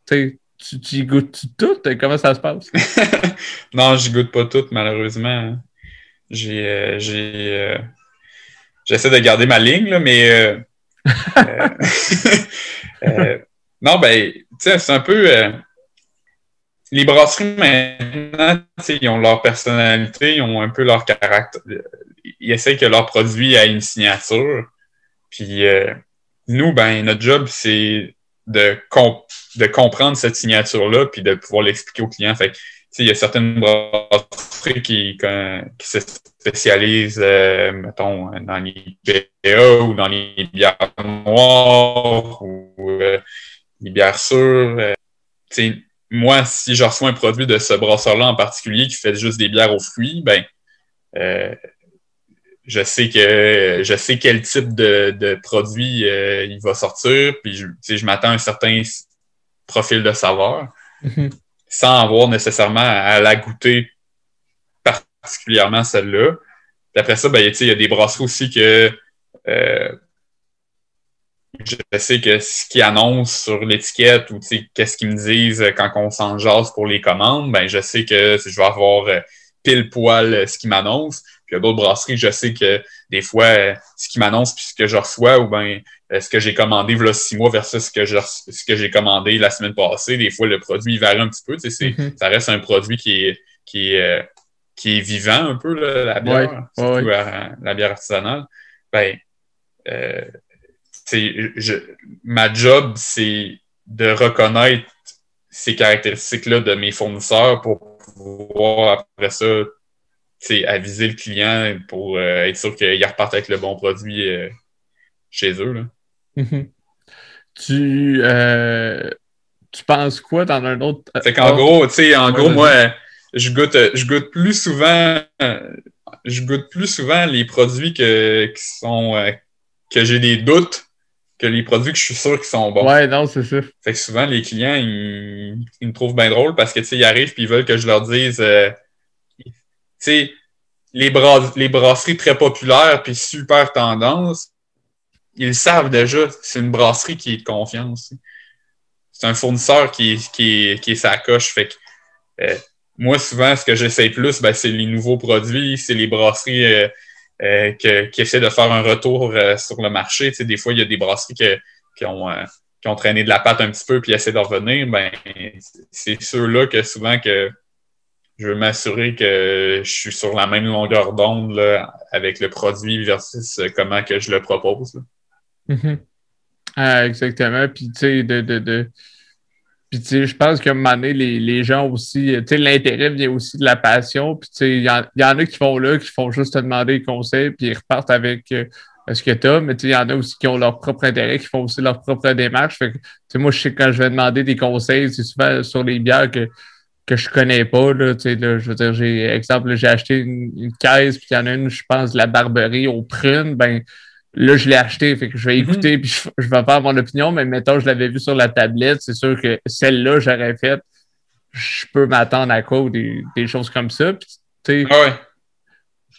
tu, tu goûtes tout? Comment ça se passe? non, je goûte pas tout, malheureusement. J'ai, euh, euh, j'essaie de garder ma ligne, là, mais Non, ben, tu sais, c'est un peu. Euh, les brasseries maintenant, ils ont leur personnalité, ils ont un peu leur caractère. Ils essaient que leur produit ait une signature. Puis euh, nous, ben, notre job, c'est de, de comprendre cette signature-là, puis de pouvoir l'expliquer aux clients. Fait il y a certaines brasseries qui, qui se spécialisent, euh, mettons, dans BA ou dans les bières noires ou les bières sûres. Euh, moi, si je reçois un produit de ce brasseur-là en particulier qui fait juste des bières aux fruits, ben, euh, je sais que je sais quel type de, produit euh, il va sortir, puis je, je m'attends à un certain profil de saveur, mm-hmm. sans avoir nécessairement à, la goûter particulièrement celle-là. Après ça, ben, il y a des brasseries aussi que je sais que ce qu'ils annoncent sur l'étiquette ou qu'est-ce qu'ils me disent quand on s'en jase pour les commandes, ben je sais que je vais avoir euh, pile poil euh, ce qu'ils m'annoncent. Puis il y a d'autres brasseries, je sais que des fois, euh, ce qu'ils m'annoncent puis ce que je reçois, ou ben ce que j'ai commandé voilà six mois versus ce que ce que j'ai commandé la semaine passée, des fois le produit il varie un petit peu. Mm-hmm. Ça reste un produit qui est, qui est, qui est vivant un peu, la bière, surtout la bière artisanale. Ben, je, ma job, c'est de reconnaître ces caractéristiques-là de mes fournisseurs pour pouvoir, après ça, aviser le client pour euh, être sûr qu'il reparte avec le bon produit euh, chez eux. Là. Mm-hmm. Tu, euh, tu penses quoi dans un autre. C'est qu'en gros, tu sais, en gros, moi, je goûte, je goûte plus souvent. Je goûte plus souvent les produits que, qui sont que j'ai des doutes que les produits que je suis sûr qu'ils sont bons. Ouais, non, c'est ça. Fait que souvent, les clients, ils, me trouvent bien drôle parce que, tu sais, ils arrivent et ils veulent que je leur dise, euh, sais, les, brasseries très populaires puis super tendance, ils savent déjà, c'est une brasserie qui est de confiance. C'est un fournisseur qui, qui, qui est sa coche. Fait que, euh, moi, souvent, ce que j'essaie plus, ben, c'est les nouveaux produits, c'est les brasseries euh, euh, qui essaient de faire un retour euh, sur le marché. Tu sais, des fois, il y a des brasseries qui, ont, euh, qui ont traîné de la pâte un petit peu puis essaient de revenir. Ben, c'est ceux-là que souvent que je veux m'assurer que je suis sur la même longueur d'onde avec le produit versus comment que je le propose. Mm-hmm. ah, exactement. Puis, tu sais, de, de, de puis, tu sais, je pense qu'à un moment donné, les, les gens aussi, tu sais, l'intérêt vient aussi de la passion. Puis, tu sais, il y, en a qui font là, qui font juste te demander des conseils, puis ils repartent avec euh, ce que tu as. Mais, tu sais, il y en a aussi qui ont leur propre intérêt, qui font aussi leur propre démarche. Fait que, tu sais, moi, je sais quand je vais demander des conseils, c'est souvent sur les bières que, que je connais pas, là. Tu sais, là, je veux dire, j'ai, exemple, j'ai acheté une, une caisse, puis il y en a une, je pense, de la Barberie aux prunes. Ben, Là, je l'ai acheté, fait que je vais mhm. écouter puis je, vais faire mon opinion, mais mettons, je l'avais vu sur la tablette, c'est sûr que celle-là, j'aurais fait, je peux m'attendre à quoi ou des, choses comme ça. Puis, ah ouais.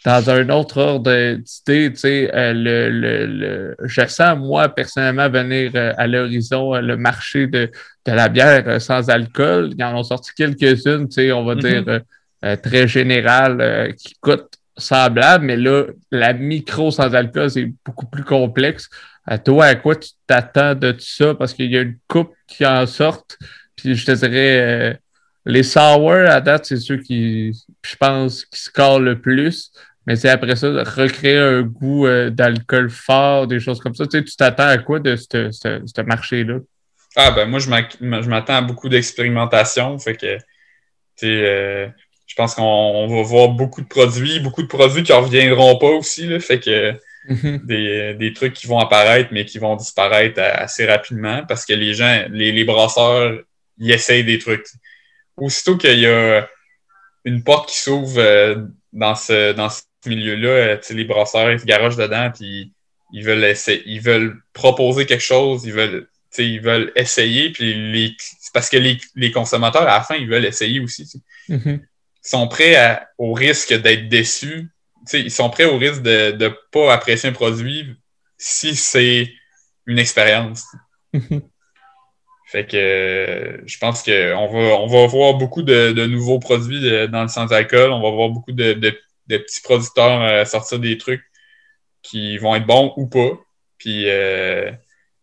Dans un autre ordre d'idée, tu sais, euh, le, le, je sens, moi, personnellement, venir euh, à l'horizon le marché de, de la bière sans alcool. Ils en ont sorti quelques-unes, tu sais, on va mm-hmm. dire très générales, qui coûtent semblable, mais là, la micro sans alcool, c'est beaucoup plus complexe. À toi, à quoi tu t'attends de tout ça? Parce qu'il y a une coupe qui en sorte. Puis je te dirais, les sour, à date, c'est ceux qui, je pense, qui scorent le plus. Mais c'est après ça, recréer un goût euh, d'alcool fort, des choses comme ça. Tu t'attends à quoi de ce marché-là? Ah, ben moi, je m'attends à beaucoup d'expérimentation. Fait que, euh, je pense qu'on va voir beaucoup de produits, beaucoup de produits qui ne reviendront pas aussi. Là, fait que mm-hmm. des, des, trucs qui vont apparaître, mais qui vont disparaître assez rapidement parce que les gens, les, les brasseurs, ils essayent des trucs aussitôt qu'il y a une porte qui s'ouvre euh, dans ce, dans ce milieu-là, euh, les brasseurs, ils se garagent dedans, puis ils veulent essayer, ils veulent proposer quelque chose, ils veulent, ils veulent essayer, puis les, parce que les, consommateurs, à la fin, ils veulent essayer aussi. Mm-hmm. Ils sont prêts au risque d'être déçus. ils sont prêts au risque de ne pas apprécier un produit si c'est une expérience. Mm-hmm. Fait que je pense qu'on va, on va voir beaucoup de, nouveaux produits dans le sans-alcool. On va voir beaucoup de, petits producteurs euh, sortir des trucs qui vont être bons ou pas. Puis euh,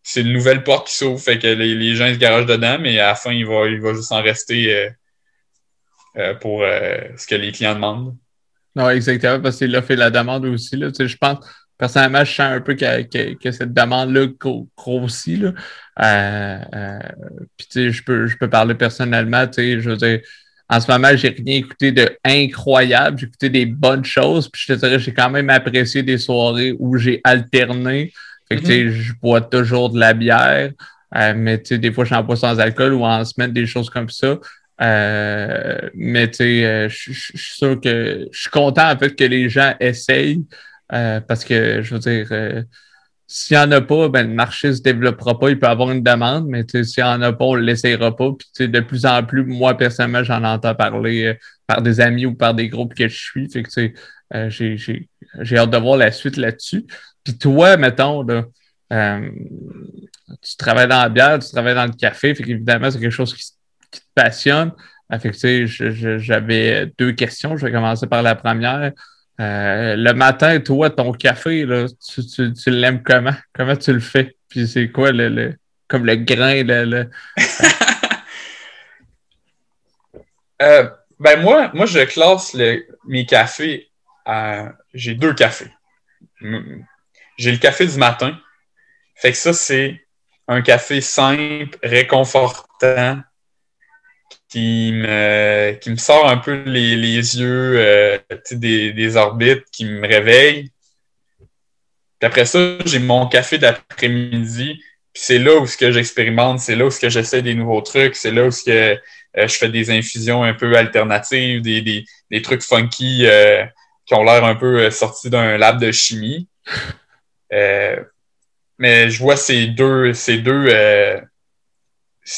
c'est une nouvelle porte qui s'ouvre. Fait que les, gens se garagent dedans, mais à la fin, il va, juste en rester euh, pour ce que les clients demandent. Non, exactement, parce que c'est et la demande aussi. Là. Je pense personnellement, je sens un peu que, que, cette demande-là grossit. Puis, je peux, je peux parler personnellement, tu sais, je veux dire, en ce moment, j'ai rien écouté de incroyable. J'ai écouté des bonnes choses. Puis je te dirais, j'ai quand même apprécié des soirées où j'ai alterné. Fait que, tu sais, mm-hmm. je bois toujours de la bière. Euh, mais tu sais, des fois, je suis en bois sans alcool ou en semaine, des choses comme ça. mais tu sais, je suis sûr que je suis content en fait que les gens essayent. Euh, parce que, je veux dire, euh, s'il n'y en a pas, ben, le marché ne se développera pas. Il peut avoir une demande, mais s'il n'y en a pas, on ne l'essayera pas. Puis, de plus en plus, moi, personnellement, j'en entends parler euh, par des amis ou par des groupes que je suis. Fait que, j'ai hâte de voir la suite là-dessus. Puis toi, mettons, là, tu travailles dans la bière, tu travailles dans le café, fait qu'évidemment, c'est quelque chose qui, te passionne. Fait que, j'avais deux questions. Je vais commencer par la première. Euh, le matin, toi, ton café, là, tu, tu, l'aimes comment? Comment tu le fais? Puis c'est quoi le, comme le grain? Le, euh, ben moi, moi, je classe mes cafés à. J'ai deux cafés. J'ai le café du matin. Fait que ça, c'est un café simple, réconfortant, qui me, qui me sort un peu les, les yeux euh, des, des, orbites, qui me réveille. Puis après ça, j'ai mon café d'après-midi. Puis c'est là où j'expérimente, c'est là où j'essaie des nouveaux trucs, c'est là où que euh, je fais des infusions un peu alternatives, des, des, des trucs funky euh, qui ont l'air un peu sortis d'un lab de chimie. mais je vois ces deux, ces deux,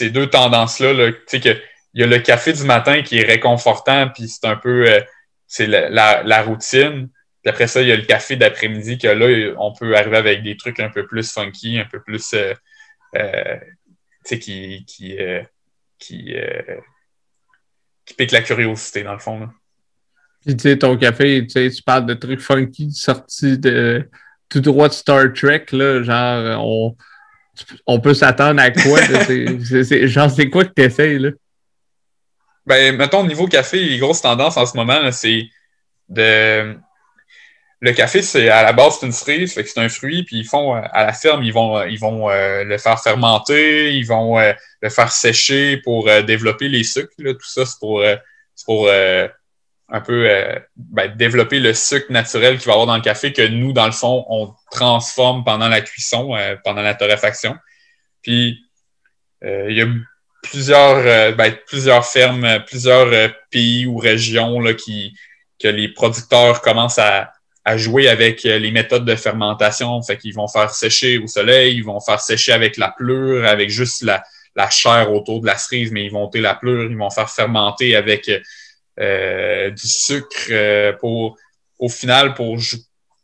deux tendances-là, là, que il y a le café du matin qui est réconfortant, puis c'est un peu euh, c'est la, routine. Puis après ça, il y a le café d'après-midi que là, on peut arriver avec des trucs un peu plus funky, un peu plus euh, euh, tu sais, qui, qui, qui, qui pique la curiosité, dans le fond. Là. Puis tu sais, ton café, tu sais, tu parles de trucs funky sortis de tout droit de Star Trek, là, genre on, on peut s'attendre à quoi? genre, c'est quoi que tu essayes, là? Ben, mettons, au niveau café, les grosses tendances en ce moment, c'est de. Le café, c'est à la base, c'est une cerise, fait que c'est un fruit, puis ils font euh, à la ferme, ils vont, ils vont euh, le faire fermenter, ils vont euh, le faire sécher pour développer les sucres. Tout ça, c'est pour, pour un peu ben, développer le sucre naturel qu'il va y avoir dans le café que nous, dans le fond, on transforme pendant la cuisson, pendant la torréfaction. Puis il y a plusieurs, euh, ben, plusieurs fermes, euh, plusieurs euh, pays ou régions là, qui, que les producteurs commencent à, à jouer avec les méthodes de fermentation. Fait qu'ils vont faire sécher au soleil, ils vont faire sécher avec la pleure, avec juste la, la chair autour de la cerise, mais ils vont ôter la pleure, ils vont faire fermenter avec du sucre pour au final pour,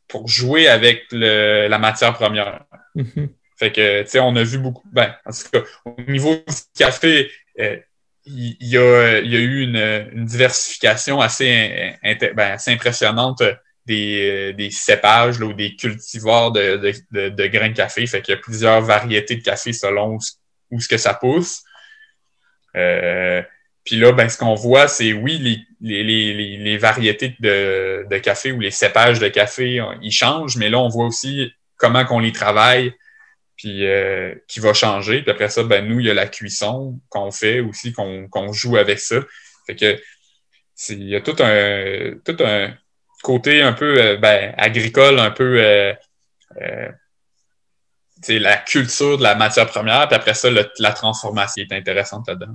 pour jouer avec le, la matière première. Mm-hmm. Fait que, tu sais, on a vu beaucoup. Ben, en tout cas, au niveau du café, euh, il, y a, y a eu une, diversification assez, ben, assez impressionnante des, des cépages là, ou des cultivars de, de, de, grains de café. Fait qu'il y a plusieurs variétés de café selon où, ce que ça pousse. Euh, puis là, ben, ce qu'on voit, c'est oui, les, les, les, les variétés de, de, café ou les cépages de café, ils changent, mais là, on voit aussi comment qu'on les travaille, puis euh, qui va changer. Puis après ça, ben, nous, il y a la cuisson qu'on fait aussi, qu'on joue avec ça. Fait que il y a tout un, tout un côté un peu euh, ben, agricole, un peu euh, euh la culture de la matière première, puis après ça, la transformation est intéressante là-dedans.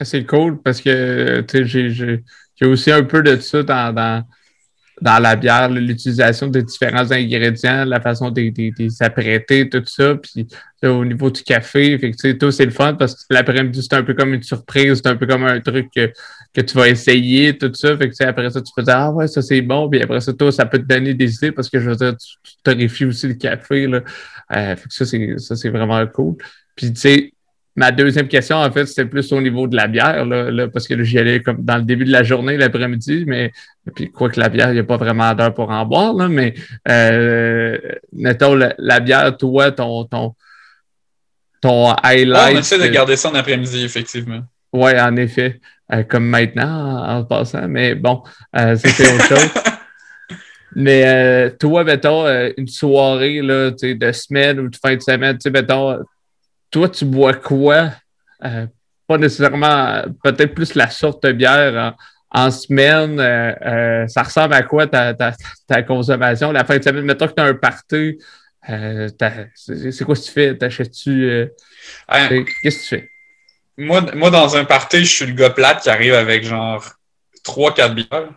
C'est cool parce que j'ai aussi un peu de ça dans, dans la bière, l'utilisation de différents ingrédients, la façon de les apprêter, tout ça. Puis au niveau du café, fait que, tout c'est le fun parce que l'après-midi, c'est un peu comme une surprise, c'est un peu comme un truc que, que tu vas essayer, tout ça. Après ça, tu peux dire Ah ouais, ça c'est bon. Puis après ça, toi, ça peut te donner des idées parce que je veux dire, tu, tu aussi le café. Là. Euh, fait que ça, c'est vraiment cool. Puis tu sais, Ma deuxième question, en fait, c'était plus au niveau de la bière, là, parce que j'y allais comme dans le début de la journée, l'après-midi, mais puis quoi que la bière, il n'y a pas vraiment d'heure pour en boire, là, mais euh, mettons la, bière, toi, ton, ton, ton highlight. Ah, on essaie de garder ça en après-midi, effectivement. Oui, en effet. Euh, comme maintenant, en, passant, mais bon, euh, c'était autre chose. Mais euh, toi, mettons, une soirée là, de semaine ou de fin de semaine, tu sais, mettons, toi, tu bois quoi? Euh, pas nécessairement, peut-être plus la sorte de bière en, semaine. Euh, euh, ça ressemble à quoi ta, ta, consommation? La fin de semaine, mettons que tu as un party, c'est quoi que tu fais? T'achètes-tu. Qu'est-ce que tu fais? Moi, moi, dans un party, je suis le gars plate qui arrive avec genre 3-4 bières.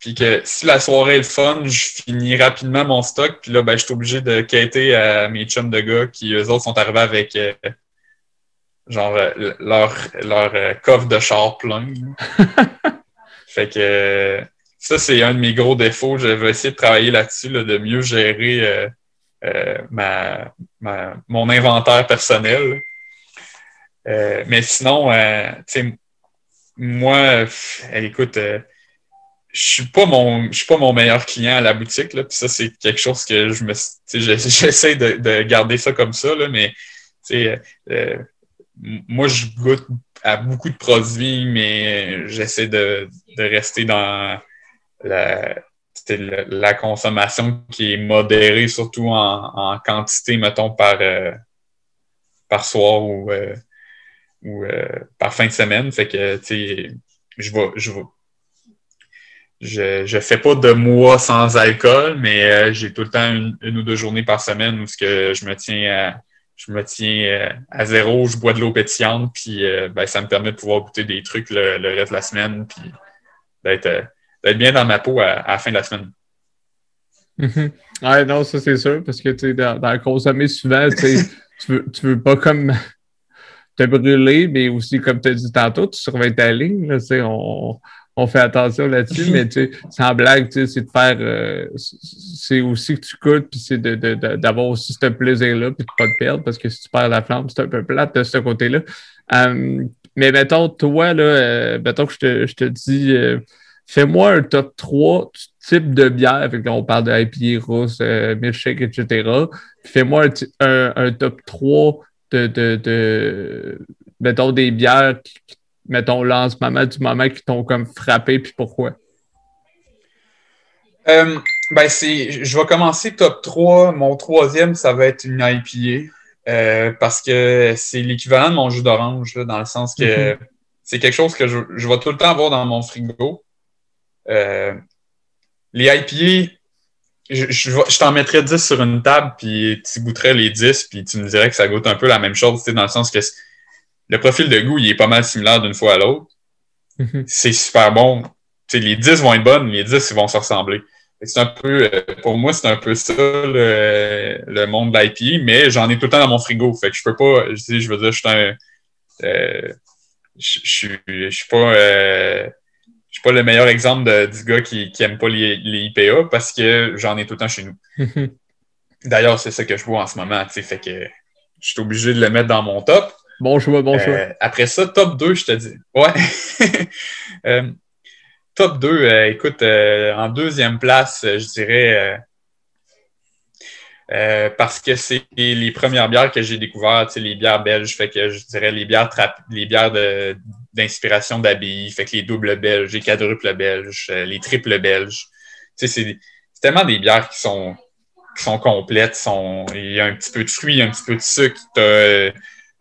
Puis que si la soirée est le fun, je finis rapidement mon stock. Puis là, ben, je suis obligé de quitter à mes chums de gars qui, eux autres, sont arrivés avec euh, genre euh, leur, leur euh, coffre de char plein. fait que ça, c'est un de mes gros défauts. Je vais essayer de travailler là-dessus, de mieux gérer ma, ma, mon inventaire personnel. mais sinon, tu sais, moi, écoute, je suis pas mon je suis pas mon meilleur client à la boutique là. Puis ça c'est quelque chose que je me j'essaie de, de, garder ça comme ça là. Mais euh, moi je goûte à beaucoup de produits mais j'essaie de, de rester dans la la consommation qui est modérée surtout en, en quantité mettons par euh, par soir ou euh, ou par fin de semaine. Fait que tu sais je vais je je je fais pas de mois sans alcool, mais euh, j'ai tout le temps une, ou deux journées par semaine où ce que je me tiens à, je me tiens euh, à zéro, je bois de l'eau pétillante, puis euh, ben, ça me permet de pouvoir goûter des trucs le, reste de la semaine, puis d'être bien dans ma peau à, la fin de la semaine. Mm-hmm. Ouais, non, ça c'est sûr, parce que tu dans, dans consommer souvent, tu veux, tu veux pas comme te brûler, mais aussi, comme tu as dit tantôt, tu surveilles ta ligne. Là, on, on fait attention là-dessus, mais tu sais, sans blague, tu sais, c'est de faire, euh, c'est aussi que tu coûtes, puis c'est d'avoir de, aussi ce plaisir-là, puis de pas te perdre, parce que si tu perds la flamme, c'est un peu plate de ce côté-là. Euh, mais mettons, toi, là, euh, mettons que je te, je te dis, fais-moi un top 3 type de bière, avec on parle de IPA, rousse, milkshake, etc. Fais-moi un, un, top 3 de, de, de, mettons, des bières qui, mettons, là, en ce moment, du moment qui t'ont comme frappé, puis pourquoi? Euh, ben, c'est, je vais commencer top 3. Mon troisième, ça va être une IPA. Euh, parce que c'est l'équivalent de mon jus d'orange, dans le sens que mm-hmm. c'est quelque chose que je, je, vais tout le temps avoir dans mon frigo. Euh, les IPA, je, je, t'en mettrais 10 sur une table, puis tu goûterais les 10, puis tu me dirais que ça goûte un peu la même chose, dans le sens que le profil de goût, il est pas mal similaire d'une fois à l'autre. Mhm. C'est super bon. les 10 vont être bonnes, les 10 ils vont se ressembler. C'est un peu, euh, pour moi, c'est un peu ça le, monde de l'IP, mais j'en ai tout le temps dans mon frigo. Fait que je peux pas, je, je veux dire, je suis un, euh, je, je, suis pas, euh, suis pas le meilleur exemple du gars qui, qui aime pas les, IPA parce que j'en ai tout le temps chez nous. D'ailleurs, c'est ça que je vois en ce moment, tu sais, fait que je suis obligé de le mettre dans mon top. Bon choix, bon choix. Euh, après ça, top 2, je te dis. Ouais. Euh, top 2, euh, écoute, en deuxième place, je dirais parce que c'est les premières bières que j'ai découvertes, les bières belges, fait que je dirais les bières les bières d'inspiration d'abbaye, fait que les doubles belges, les quadruples belges, les triples belges. C'est tellement des bières qui sont qui sont complètes. Sont, il y a un petit peu de fruits, un petit peu de sucre.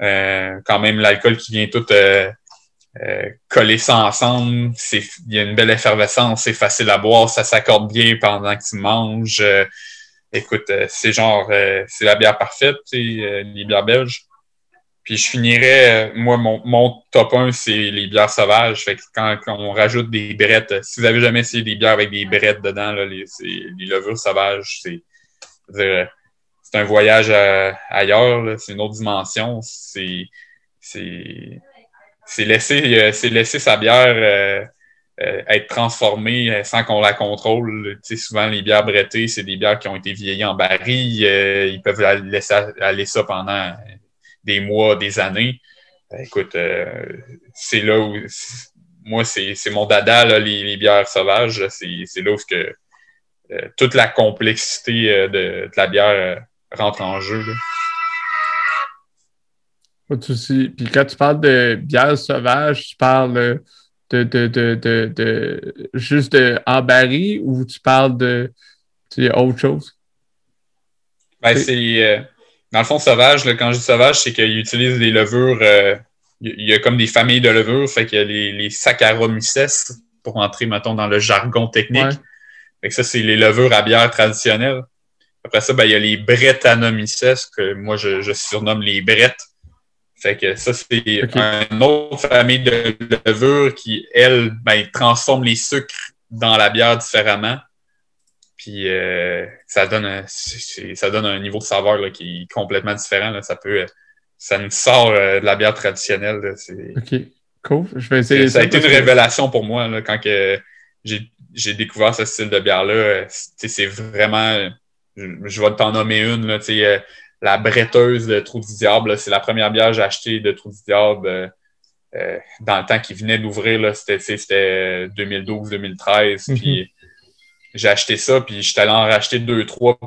Euh, quand même l'alcool qui vient tout euh, euh, coller ça ensemble. Il y a une belle effervescence, c'est facile à boire, ça s'accorde bien pendant que tu manges. écoute, c'est genre, c'est la bière parfaite, les bières belges. Puis je finirais, moi, mon, mon top 1, c'est les bières sauvages. Fait que quand, on rajoute des brettes, si vous avez jamais essayé des bières avec des brettes dedans, là, les, les levures sauvages, c'est c'est un voyage ailleurs, c'est une autre dimension. C'est laisser, euh, laisser sa bière euh, euh, être transformée sans qu'on la contrôle. souvent, les bières brettées, c'est des bières qui ont été vieillies en baril. ils peuvent laisser aller ça pendant des mois, des années. écoute, c'est là où moi, c'est mon dada, les, bières sauvages. C'est là où que, toute la complexité de, la bière rentre en jeu. Pas de Puis quand tu parles de bière sauvage, tu parles de, de, de, de, juste de en baril ou tu parles de autre chose? Ben, c'est. Euh, dans le fond, sauvage, quand je dis sauvage, c'est qu'il utilise des levures. Euh, il y a comme des familles de levures, fait qu'il y a les, les Saccharomyces, pour entrer, mettons, dans le jargon technique. Fait que ça, c'est les levures à bière traditionnelles. Après ça, ben, il y a les Brettanomyces, que moi, je, surnomme les Brettes. Fait que ça, c'est une autre famille de levures qui, elle, ben, transforme les sucres dans la bière différemment. Puis euh, ça, donne un, ça donne un niveau de saveur là, qui est complètement différent. Ça peut. Ça nous sort euh, de la bière traditionnelle. OK. Cool. Je vais essayer ça. a été une révélation pour moi là, quand que j'ai découvert ce style de bière-là. C'est vraiment je, vais t'en nommer une, là, euh, la bretteuse de Trou du Diable. C'est la première bière que j'ai achetée de Trou du Diable euh, euh, dans le temps qui venait d'ouvrir. C'était 2012-2013. Puis j'ai acheté ça, puis j'étais allé en racheter deux, trois.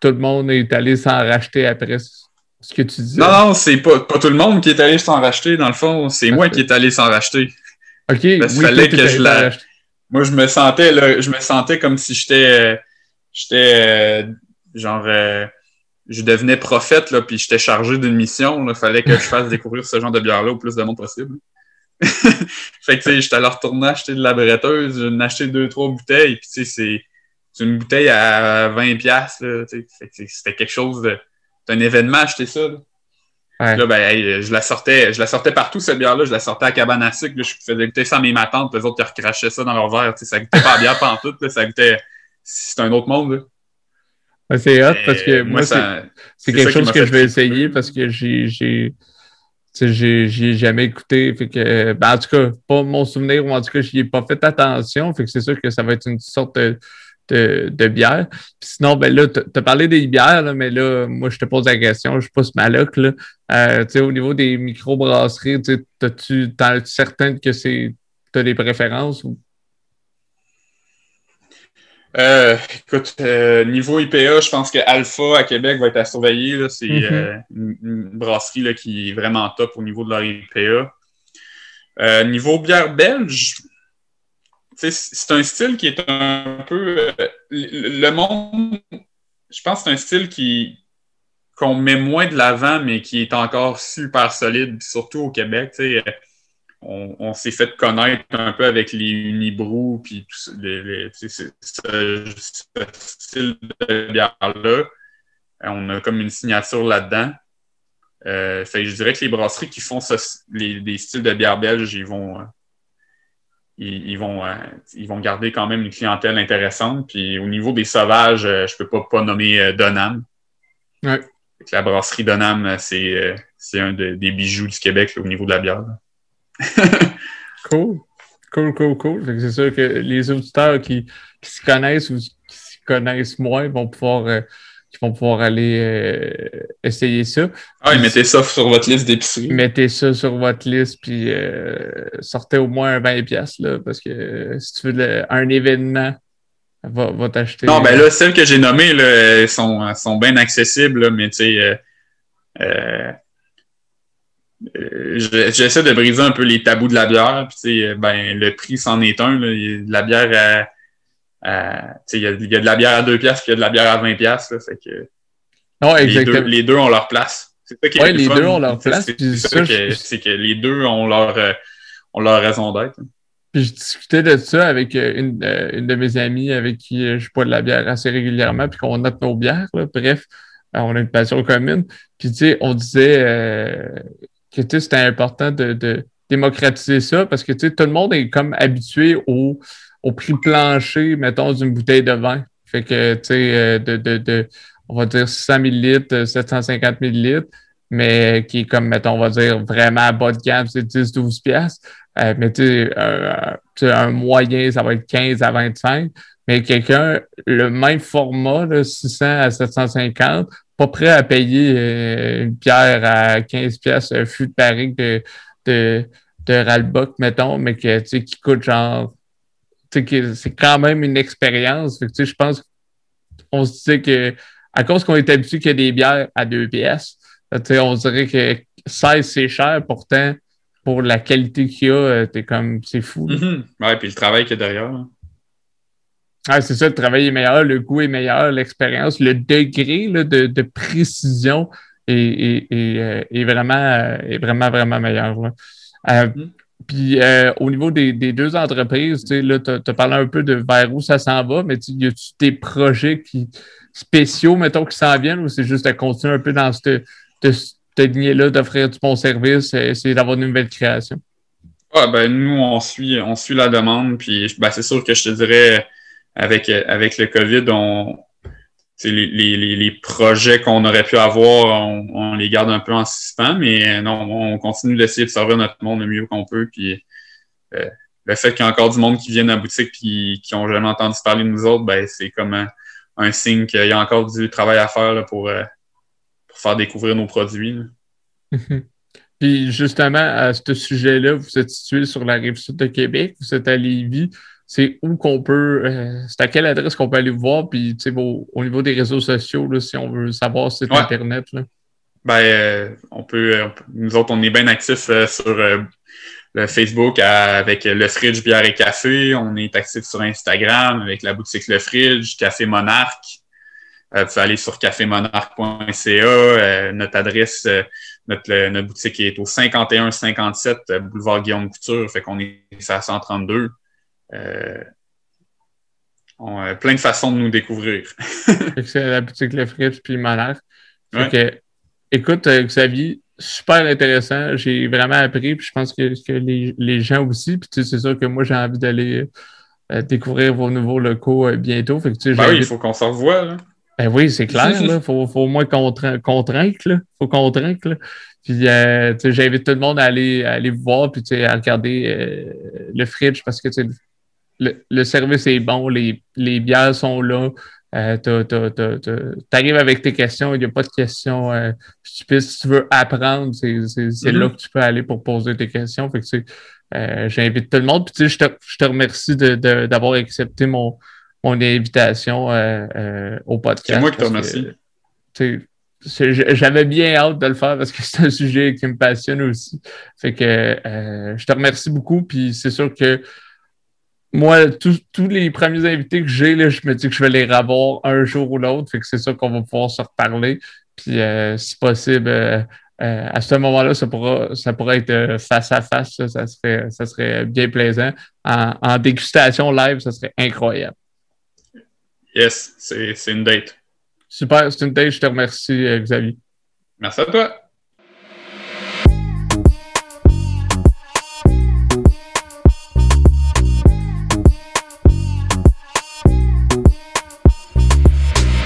Tout le monde est allé s'en racheter après ce que tu dis. Non, non, c'est pas, pas tout le monde qui est allé s'en racheter, dans le fond. C'est moi qui est allé s'en racheter. OK. fallait que je la... Moi, je me sentais là, je me sentais comme si j'étais j'étais euh, genre euh, je devenais prophète là, puis j'étais chargé d'une mission. Il fallait que je fasse découvrir ce genre de bière-là au plus de monde possible. fait que tu sais, j'étais allé retourner acheter de la bretteuse, j'en acheté deux, trois bouteilles, puis tu sais, c'est une bouteille à 20$. C'était quelque chose de. C'est un événement acheter ça. Là. Là, ben, je la sortais, je la sortais partout, cette bière-là. Je la sortais à cabane à sucre. je faisais goûter ça à mes matantes. Les autres, ils recrachaient ça dans leur verre. Ça goûtait pas bien pantoute. Là, ça goûtais c'est un autre monde. c'est hot parce que moi, c'est quelque chose que je vais essayer parce que j'ai j'ai jamais écouté. Fait que, ben, en tout cas, pas mon souvenir, ou en tout cas, j'y ai pas fait attention. Fait que c'est sûr que ça va être une sorte de, de, bière. sinon, ben là, tu as parlé des bières, mais là, moi, je te pose la question, je pousse ma loc. Là. Euh, au niveau des microbrasseries, tu es certain que tu as des préférences ou euh, écoute, euh, niveau IPA, je pense que Alpha à Québec va être à surveiller. C'est mhm. euh, une, brasserie qui est vraiment top au niveau de leur IPA. niveau bière belge, c'est un style qui est un peu. le monde, je pense que c'est un style qui qu'on met moins de l'avant, mais qui est encore super solide, surtout au Québec on, s'est fait connaître un peu avec les Unibrew, puis tout les, ce, style de bière-là. On a comme une signature là-dedans. Euh, fait je dirais que les brasseries qui font les, des styles de bière belge, ils vont, euh, ils, vont, euh, ils vont garder quand même une clientèle intéressante. Puis au niveau des sauvages, je peux pas, pas nommer Donham. La brasserie Donham, c'est un des bijoux du Québec au niveau de la bière. cool. Cool, cool, cool. C'est sûr que les auditeurs qui, qui se connaissent ou qui se connaissent moins vont pouvoir, euh, vont pouvoir aller euh, essayer ça. Ah, mettez ça sur votre liste d'épicerie. Mettez ça sur votre liste, puis euh, sortez au moins un 20$, là, parce que si tu veux un événement, va, va t'acheter. Non, ben là, celles que j'ai nommées, là, sont, sont bien accessibles, là, mais tu sais, euh, j'essaie de briser un peu les tabous de la bière. Puis, ben, le prix, c'en est un. Là. Il y a de la bière à. il, y a, il y, a, de la bière à 2 piastres, puis il y a de la bière à 20 piastres. Fait que les, deux, les, deux, ont leur place. C'est ça qui est les deux ont leur place. C'est que, les deux ont leur, euh, ont leur raison d'être. Puis je discutais de ça avec euh, une, une, de mes amies avec qui je bois de la bière assez régulièrement, puis qu'on note nos bières. Bref, on a une passion commune. Puis, tu sais, on disait que c'était important de, démocratiser ça parce que tout le monde est comme habitué au, au prix plancher, mettons, d'une bouteille de vin. Fait que, tu sais, euh, de, de, on va dire 600 millilitres, 750 millilitres, mais qui est comme, mettons, on va dire vraiment bas de gamme, c'est 10-12 piastres. Euh, mais tu sais, un moyen, ça va être 15 à 25. Mais quelqu'un, le même format, là, 600 à 750, pas prêt à payer euh, une pierre à 15 pièces un fût de barrique de, de, de mettons, mais que, qui coûte genre... C'est quand même une expérience. Je pense qu'on se disait que à cause qu'on est habitué qu'il y a des bières à deux pièces, on dirait que 16, c'est cher, pourtant, pour la qualité qu'il y a, euh, comme, c'est fou. Mm-hmm. Ouais, puis le travail qu'il y a derrière. Ah, c'est ça, le travail est meilleur, le goût est meilleur, l'expérience, le degré de, précision est, euh, vraiment, euh, est vraiment, vraiment meilleur. Euh, mm. Puis au niveau des, deux entreprises, tu as, parlé un peu de vers où ça s'en va, mais y a-tu des projets qui, spéciaux, mettons, qui s'en viennent ou c'est juste de continuer un peu dans cette, lignée-là, d'offrir du bon service, essayer d'avoir une nouvelle création? Ah, ben, nous, on suit, on suit la demande, puis ben, c'est sûr que je te dirais avec, avec le COVID, on, les, les, projets qu'on aurait pu avoir, on, les garde un peu en suspens, mais non, on continue d'essayer de servir notre monde le mieux qu'on peut. Puis euh, le fait qu'il y a encore du monde qui vient à la boutique et qui n'ont jamais entendu parler de nous autres, ben, c'est comme un, signe qu'il y a encore du travail à faire pour, euh, pour faire découvrir nos produits. Puis justement, à ce sujet-là, vous êtes situé sur la rive sud de Québec, vous êtes à Lévis c'est où qu'on peut, euh, c'est à quelle adresse qu'on peut aller voir, puis au, au niveau des réseaux sociaux, là, si on veut savoir c'est Internet. Là. Ben, euh, on, peut, nous autres, on est bien actifs euh, sur le Facebook avec le Fridge Bière et Café. On est actifs sur Instagram avec la boutique Le Fridge, Café Monarque. vous pouvez aller sur cafémonarque.ca. notre adresse, notre, notre boutique est au 5157 boulevard Guillaume Couture, fait qu'on est à 132. Euh, ont euh, plein de façons de nous découvrir. c'est la boutique Le Fritz puis Malheur. écoute, euh, Xavier, super intéressant. J'ai vraiment appris, puis je pense que, les, gens aussi. Puis c'est sûr que moi, j'ai envie d'aller découvrir vos nouveaux locaux bientôt. Fait que, ben oui, il faut qu'on s'en revoie. Ben oui, c'est clair. Il faut, au moins contraindre. Il faut contraindre. Puis j'invite tout le monde à aller, aller vous voir puis à regarder le fridge parce que le, service est bon, les, bières sont là. Euh, tu arrives avec tes questions, il n'y a pas de questions euh, stupides. Si tu veux apprendre, c'est mm-hmm. là que tu peux aller pour poser tes questions. Fait que, euh, j'invite tout le monde. Puis, je, te, je te remercie d'avoir accepté mon, mon invitation au podcast. C'est moi qui te remercie. J'avais bien hâte de le faire parce que c'est un sujet qui me passionne aussi. Fait que je te remercie beaucoup. Puis c'est sûr que moi, tous les premiers invités que j'ai, je me dis que je vais les revoir un jour ou l'autre. Fait que c'est sûr qu'on va pouvoir se reparler. Puis, euh, si possible, euh, euh, à ce moment-là, ça pourra, ça pourra être face à face. Ça, serait, ça serait bien plaisant. En, dégustation live, ça serait incroyable. Yes, c'est une date. Super, c'est une date. Je te remercie, Xavier. Merci à toi.